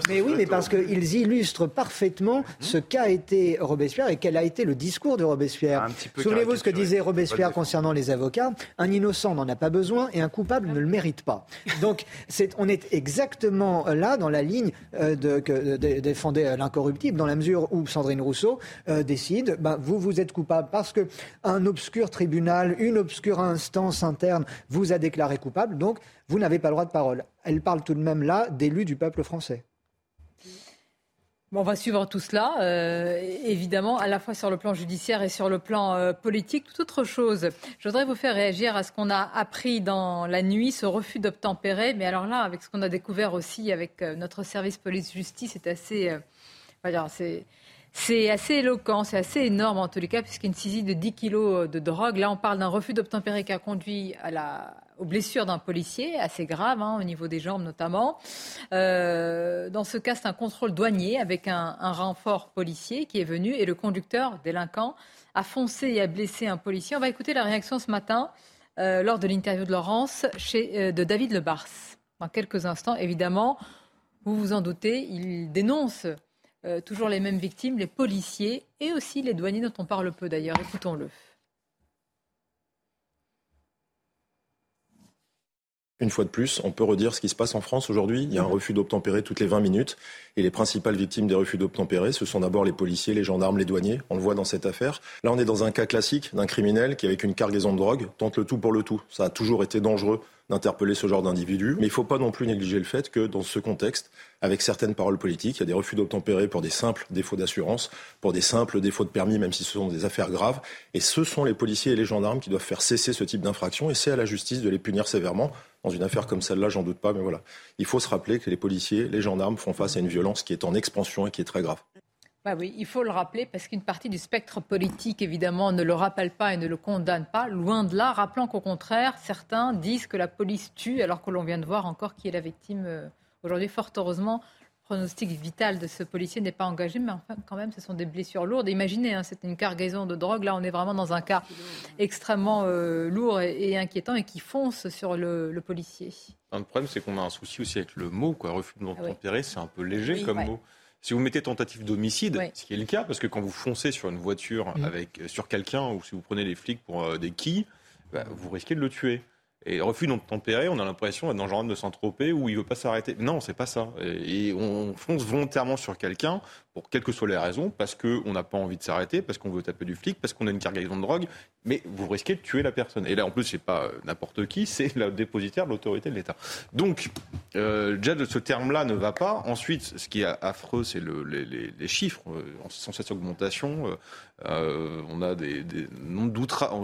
Speaker 10: mais, oui mais parce qu'ils illustrent parfaitement mhm. ce qu'a été Robespierre et quel a été le discours de Robespierre. Souvenez-vous ce que disait Robespierre concernant les avocats. Un innocent n'en a pas besoin et un coupable ne le mérite pas. Donc on est exactement là dans la ligne de, que défendait l'incorruption dans la mesure où Sandrine Rousseau euh, décide, ben, vous, vous êtes coupable parce qu'un obscur tribunal, une obscure instance interne vous a déclaré coupable, donc vous n'avez pas le droit de parole. Elle parle tout de même là d'élus du peuple français.
Speaker 1: on va suivre tout cela, euh, évidemment, à la fois sur le plan judiciaire et sur le plan euh, politique. Toute autre chose, je voudrais vous faire réagir à ce qu'on a appris dans la nuit, ce refus d'obtempérer. Mais alors là, avec ce qu'on a découvert aussi avec notre service police-justice, c'est assez c'est assez éloquent, c'est assez énorme en tous les cas, puisqu'une saisie de 10 kilos de drogue, là on parle d'un refus d'obtempérer qui a conduit aux blessures d'un policier, assez grave, hein, au niveau des jambes notamment. Euh, dans ce cas, c'est un contrôle douanier avec un, renfort policier qui est venu et le conducteur délinquant a foncé et a blessé un policier. On va écouter la réaction ce matin euh, lors de l'interview de Laurence chez, euh, de David Lebars. Dans quelques instants, évidemment, vous vous en doutez, il dénonce euh, toujours les mêmes victimes, les policiers et aussi les douaniers dont on parle peu d'ailleurs. Écoutons-le.
Speaker 17: Une fois de plus, on peut redire ce qui se passe en France aujourd'hui. Il y a un refus d'obtempérer toutes les 20 minutes. Et les principales victimes des refus d'obtempérer, ce sont d'abord les policiers, les gendarmes, les douaniers. On le voit dans cette affaire. Là, on est dans un cas classique d'un criminel qui, avec une cargaison de drogue, tente le tout pour le tout. Ça a toujours été dangereux d'interpeller ce genre d'individu. Mais il ne faut pas non plus négliger le fait que dans ce contexte, avec certaines paroles politiques, il y a des refus d'obtempérer pour des simples défauts d'assurance, pour des simples défauts de permis, même si ce sont des affaires graves. Et ce sont les policiers et les gendarmes qui doivent faire cesser ce type d'infraction. Et c'est à la justice de les punir sévèrement. Dans une affaire comme celle-là, j'en doute pas, mais voilà. Il faut se rappeler que les policiers, les gendarmes font face à une violence qui est en expansion et qui est très grave.
Speaker 1: Bah oui, il faut le rappeler parce qu'une partie du spectre politique, évidemment, ne le rappelle pas et ne le condamne pas. Loin de là, rappelant qu'au contraire, certains disent que la police tue, alors que l'on vient de voir encore qui est la victime euh, aujourd'hui. Fort heureusement, le pronostic vital de ce policier n'est pas engagé, mais enfin, quand même, ce sont des blessures lourdes. Imaginez, hein, c'est une cargaison de drogue. Là, on est vraiment dans un cas extrêmement euh, lourd et, inquiétant et qui fonce sur le, policier.
Speaker 16: le problème, c'est qu'on a un souci aussi avec le mot, quoi. Refus de ah c'est un peu léger comme mot. Si vous mettez tentative d'homicide, ce qui est le cas, parce que quand vous foncez sur une voiture mm. avec, euh, sur quelqu'un ou si vous prenez les flics pour euh, des quilles, bah, vous risquez de le tuer. Et refus tempéré, on a l'impression d'être dans le genre de Saint-Tropez où il veut pas s'arrêter. Non, c'est pas ça. Et on fonce volontairement sur quelqu'un pour quelles que soient les raisons, parce qu'on n'a pas envie de s'arrêter, parce qu'on veut taper du flic, parce qu'on a une cargaison de drogue, mais vous risquez de tuer la personne. Et là, en plus, c'est pas euh, n'importe qui, c'est le dépositaire de l'autorité de l'État. Donc, euh, déjà, ce terme-là ne va pas. Ensuite, ce qui est affreux, c'est le, les, chiffres. Euh, sans cette augmentation, euh, on a des, des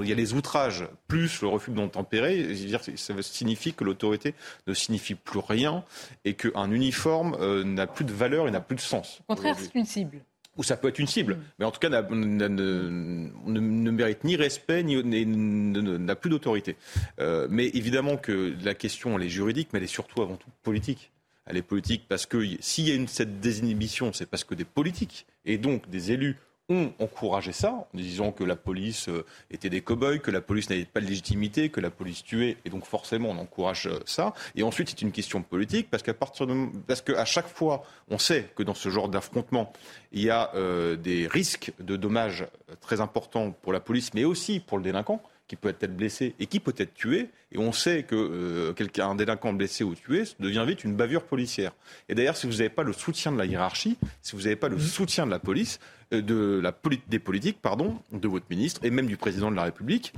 Speaker 16: il y a les outrages plus le refus de tempéré. Ça signifie que l'autorité ne signifie plus rien et qu'un uniforme n'a plus de valeur et n'a plus de sens.
Speaker 1: Au contraire, cible.
Speaker 16: Ou ça peut être une cible, mm. mais en tout cas ne, ne, mérite ni respect ni n'a plus d'autorité. Euh, mais évidemment que la question elle est juridique, mais elle est surtout avant tout politique. Elle est politique parce que s'il y a une, cette désinhibition, c'est parce que des politiques et donc des élus ont encouragé ça en disant que la police euh, était des cow-boys, que la police n'avait pas de légitimité, que la police tuait, et donc forcément on encourage euh, ça. Et ensuite c'est une question politique parce qu'à partir de, parce chaque fois on sait que dans ce genre d'affrontement il y a euh, des risques de dommages très importants pour la police, mais aussi pour le délinquant qui peut être blessé et qui peut être tué. Et on sait que euh, quelqu'un, un délinquant blessé ou tué devient vite une bavure policière. Et d'ailleurs, si vous n'avez pas le soutien de la hiérarchie, si vous n'avez pas le mmh. soutien de la police, euh, de la des politiques, pardon, de votre ministre et même du président de la République,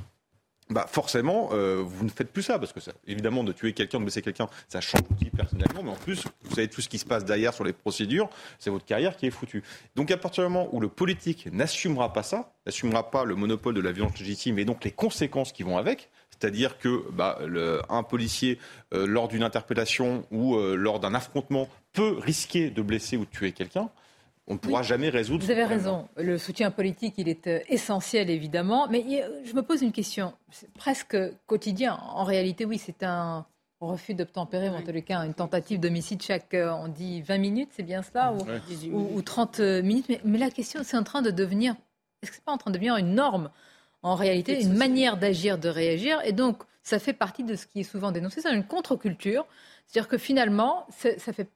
Speaker 16: bah forcément, euh, vous ne faites plus ça, parce que ça, évidemment, de tuer quelqu'un, de blesser quelqu'un, ça change tout personnellement, mais en plus, vous savez tout ce qui se passe derrière sur les procédures, c'est votre carrière qui est foutue. Donc à partir du moment où le politique n'assumera pas ça, n'assumera pas le monopole de la violence légitime et donc les conséquences qui vont avec, c'est-à-dire que bah, le, un policier, euh, lors d'une interpellation ou euh, lors d'un affrontement, peut risquer de blesser ou de tuer quelqu'un, on ne pourra jamais résoudre.
Speaker 1: Vous avez raison. Le soutien politique, il est euh, essentiel, évidemment. Mais je me pose une question, presque quotidien. En réalité, oui, c'est un, refus d'obtempérer, en tous les cas, une tentative d'homicide chaque, euh, on dit 20 minutes, c'est bien cela, ou, 30 euh, minutes. Mais, la question, c'est en train de devenir, est-ce que c'est pas en train de devenir une norme? En réalité, une manière d'agir, de réagir. Et donc, ça fait partie de ce qui est souvent dénoncé, c'est une contre-culture. C'est-à-dire que finalement, ça fait,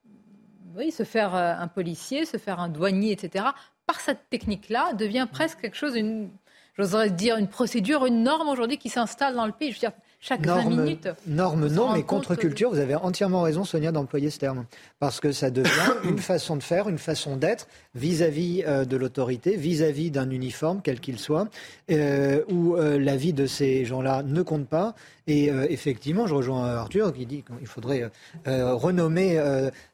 Speaker 1: oui, se faire euh, un policier, se faire un douanier, etc., par cette technique-là, devient presque quelque chose, une, j'oserais dire, une procédure, une norme aujourd'hui qui s'installe dans le pays. Je veux dire, chaque
Speaker 10: norme,
Speaker 1: 20 minutes.
Speaker 10: Norme non, mais contre-culture, vous avez entièrement raison, Sonia, d'employer ce terme. Parce que ça devient une façon de faire, une façon d'être vis-à-vis euh, de l'autorité, vis-à-vis d'un uniforme, quel qu'il soit, euh, où euh, la vie de ces gens-là ne compte pas. Et effectivement, je rejoins Arthur qui dit qu'il faudrait renommer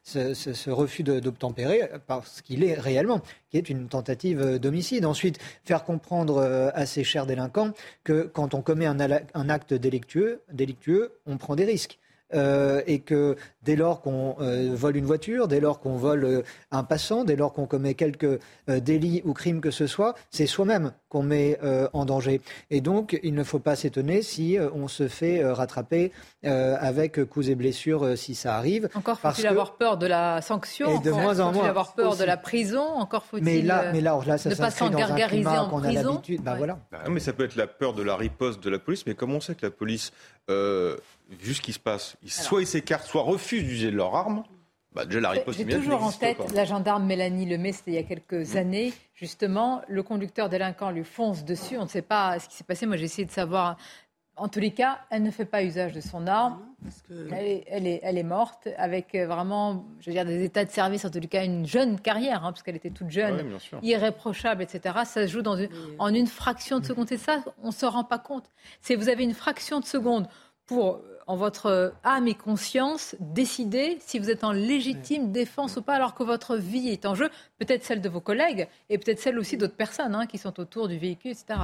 Speaker 10: ce, ce, refus d'obtempérer parce qu'il est réellement, qui est une tentative d'homicide. Ensuite, faire comprendre à ces chers délinquants que quand on commet un, un acte délictueux, délictueux, on prend des risques. Euh, et que dès lors qu'on euh, vole une voiture, dès lors qu'on vole euh, un passant, dès lors qu'on commet quelque délit ou crime que ce soit, c'est soi-même qu'on met en danger. Et donc, il ne faut pas s'étonner si on se fait rattraper avec coups et blessures si ça arrive.
Speaker 1: Encore faut-il avoir peur de la sanction,
Speaker 10: et de encore moins en moins.
Speaker 1: avoir peur de la prison, encore faut-il
Speaker 10: mais là, mais là, là ça
Speaker 1: ne pas s'engargariser en
Speaker 10: qu'on a l'habitude. Bah, voilà.
Speaker 16: Bah, mais ça peut être la peur de la riposte de la police, mais comme on sait que la police vu ce qui se passe, soit ils s'écartent, soit refusent d'user leur arme. Bah déjà, la riposte
Speaker 1: J'ai toujours en tête la gendarme Mélanie Lemay, c'était il y a quelques mmh. années. Justement, le conducteur délinquant lui fonce dessus. On ne sait pas ce qui s'est passé. Moi, j'ai essayé de savoir. En tous les cas, elle ne fait pas usage de son arme. elle, est, elle, est, morte avec euh, vraiment, je veux dire, des états de service, en tous les cas, une jeune carrière, hein, parce qu'elle était toute jeune, irréprochable, etc. Ça se joue dans une, en une fraction de seconde. C'est ça, on ne se rend pas compte. C'est vous avez une fraction de seconde pour en votre âme et conscience, décider si vous êtes en légitime défense ou pas, alors que votre vie est en jeu, peut-être celle de vos collègues et peut-être celle aussi d'autres personnes hein, qui sont autour du véhicule, etc.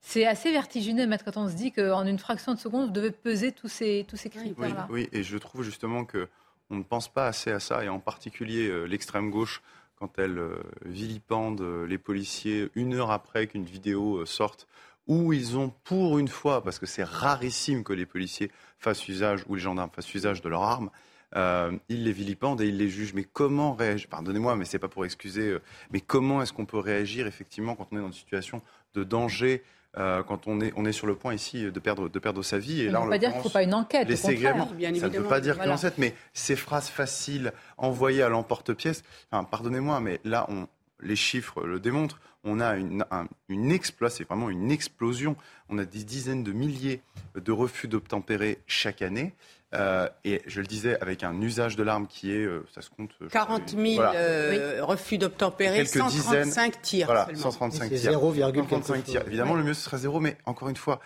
Speaker 1: C'est assez vertigineux, maître, quand on se dit qu'en une fraction de seconde, vous devez peser tous ces, tous ces critères-là.
Speaker 7: Oui, et je trouve justement que on ne pense pas assez à ça, et en particulier euh, l'extrême gauche, quand elle euh, vilipende euh, les policiers une heure après qu'une vidéo sorte où ils ont pour une fois, parce que c'est rarissime que les policiers fassent usage ou les gendarmes fassent usage de leurs armes, euh, ils les vilipendent et ils les jugent. Mais comment réagir? Pardonnez-moi, mais c'est pas pour excuser. Euh, mais comment est-ce qu'on peut réagir effectivement quand on est dans une situation de danger euh, quand on est, on est sur le point ici de perdre, de perdre sa vie.
Speaker 1: Et là, ne veut pas dire qu'il ne faut pas une enquête. Les
Speaker 7: ségréments, ça ne veut pas dire voilà. qu'une enquête, mais ces phrases faciles envoyées à l'emporte-pièce, enfin, pardonnez-moi, mais là, on, les chiffres le démontrent, on a une, une explosion, c'est vraiment une explosion. On a des dizaines de milliers de refus d'obtempérer chaque année. Euh, et je le disais, avec un usage de l'arme qui est, euh, ça se compte.
Speaker 8: 40 000 euh, refus d'obtempérer, 135 tirs.
Speaker 7: Voilà, 135 tirs.
Speaker 10: 0,35
Speaker 7: tirs. Évidemment, le mieux ce serait zéro, mais encore une fois,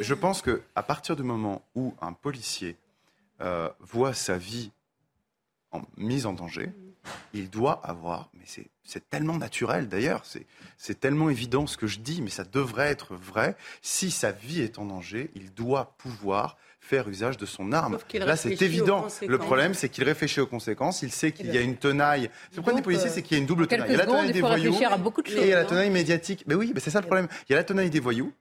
Speaker 7: je pense que à partir du moment où un policier voit sa vie en, mise en danger, il doit avoir, mais c'est tellement naturel d'ailleurs, c'est tellement évident ce que je dis, mais ça devrait être vrai. Si sa vie est en danger, il doit pouvoir faire usage de son arme. Là, c'est évident. Le problème, c'est qu'il réfléchit aux conséquences. Il sait qu'il y a une tenaille. Le problème des policiers, c'est qu'il y a une double tenaille. Il y a la tenaille des voyous et il y a la hein. tenaille médiatique. Mais oui, mais c'est ça le problème. Il y a la tenaille des voyous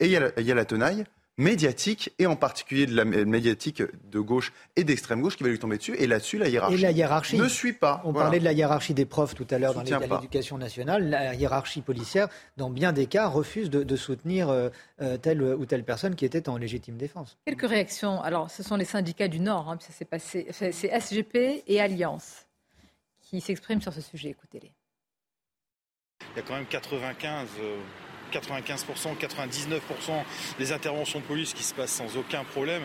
Speaker 7: et il y a il y a la tenaille médiatique, et en particulier de la médiatique de gauche et d'extrême gauche qui va lui tomber dessus. Et là-dessus, la hiérarchie,
Speaker 10: la hiérarchie
Speaker 7: ne suit pas.
Speaker 10: On parlait de la hiérarchie des profs tout à l'heure dans l'éducation nationale. La hiérarchie policière, dans bien des cas, refuse de, soutenir euh, euh, telle ou telle personne qui était en légitime défense.
Speaker 1: Quelques réactions. Alors, ce sont les syndicats du Nord, hein, ça s'est passé. C'est SGP et Alliance qui s'expriment sur ce sujet. Écoutez-les.
Speaker 18: Il y a quand même 95 95%, 99% des interventions de police qui se passent sans aucun problème,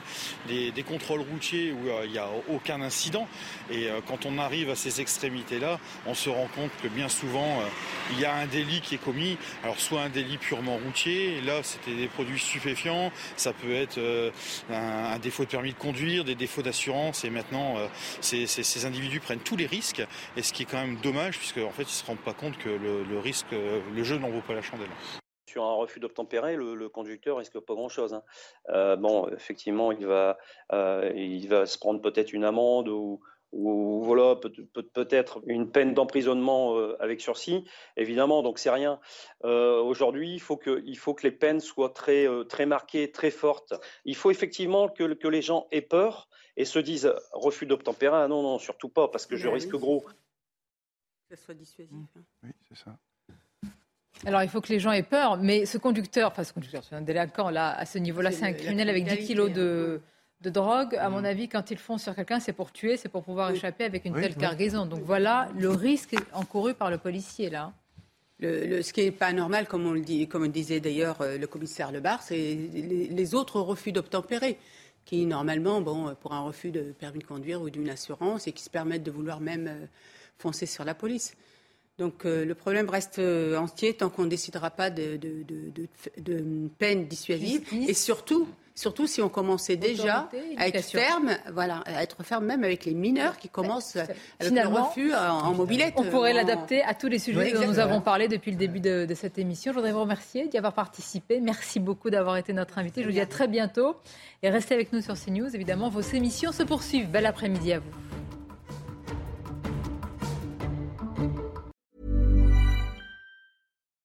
Speaker 18: des, contrôles routiers où euh, il n'y a aucun incident. Et euh, quand on arrive à ces extrémités-là, on se rend compte que bien souvent, euh, il y a un délit qui est commis. Alors soit un délit purement routier, là c'était des produits stupéfiants, ça peut être un, défaut de permis de conduire, des défauts d'assurance, et maintenant ces, individus prennent tous les risques, et ce qui est quand même dommage, puisque en fait ils ne se rendent pas compte que le, le risque, le jeu n'en vaut pas la chandelle
Speaker 4: sur un refus d'obtempérer, le, conducteur risque pas grand-chose. Hein. Euh, bon, effectivement, il va, euh, il va se prendre peut-être une amende ou, ou voilà peut-être une peine d'emprisonnement euh, avec sursis, évidemment. Donc c'est rien. Euh, aujourd'hui, il faut que il faut que les peines soient très euh, très marquées, très fortes. Il faut effectivement que, que les gens aient peur et se disent refus d'obtempérer. Ah non non surtout pas parce que je risque gros.
Speaker 8: Que ce soit dissuasif. Hein.
Speaker 7: Oui c'est ça.
Speaker 1: Alors, il faut que les gens aient peur, mais ce conducteur, enfin, ce conducteur, c'est un délinquant, là, à ce niveau-là, c'est un criminel avec 10 kilos de, de drogue, à mon mm. avis, quand ils font sur quelqu'un, c'est pour tuer, c'est pour pouvoir échapper avec une telle cargaison. Donc voilà le risque encouru par le policier là.
Speaker 8: Le, ce qui n'est pas normal, comme on le dit, comme disait d'ailleurs euh, le commissaire Lebar, c'est les, autres refus d'obtempérer, qui normalement, bon, pour un refus de permis de conduire ou d'une assurance, et qui se permettent de vouloir même euh, foncer sur la police. Donc euh, le problème reste entier tant qu'on ne décidera pas de, de, de peine dissuasive, et surtout Surtout si on commençait déjà à être ferme, voilà, à être ferme même avec les mineurs qui commencent avec le refus en, mobilette.
Speaker 1: On pourrait l'adapter à tous les sujets dont nous avons parlé depuis le début de, cette émission. Je voudrais vous remercier d'y avoir participé. Merci beaucoup d'avoir été notre invité. Je vous dis à très bientôt et restez avec nous sur CNews. Évidemment, vos émissions se poursuivent. Bel après-midi à vous.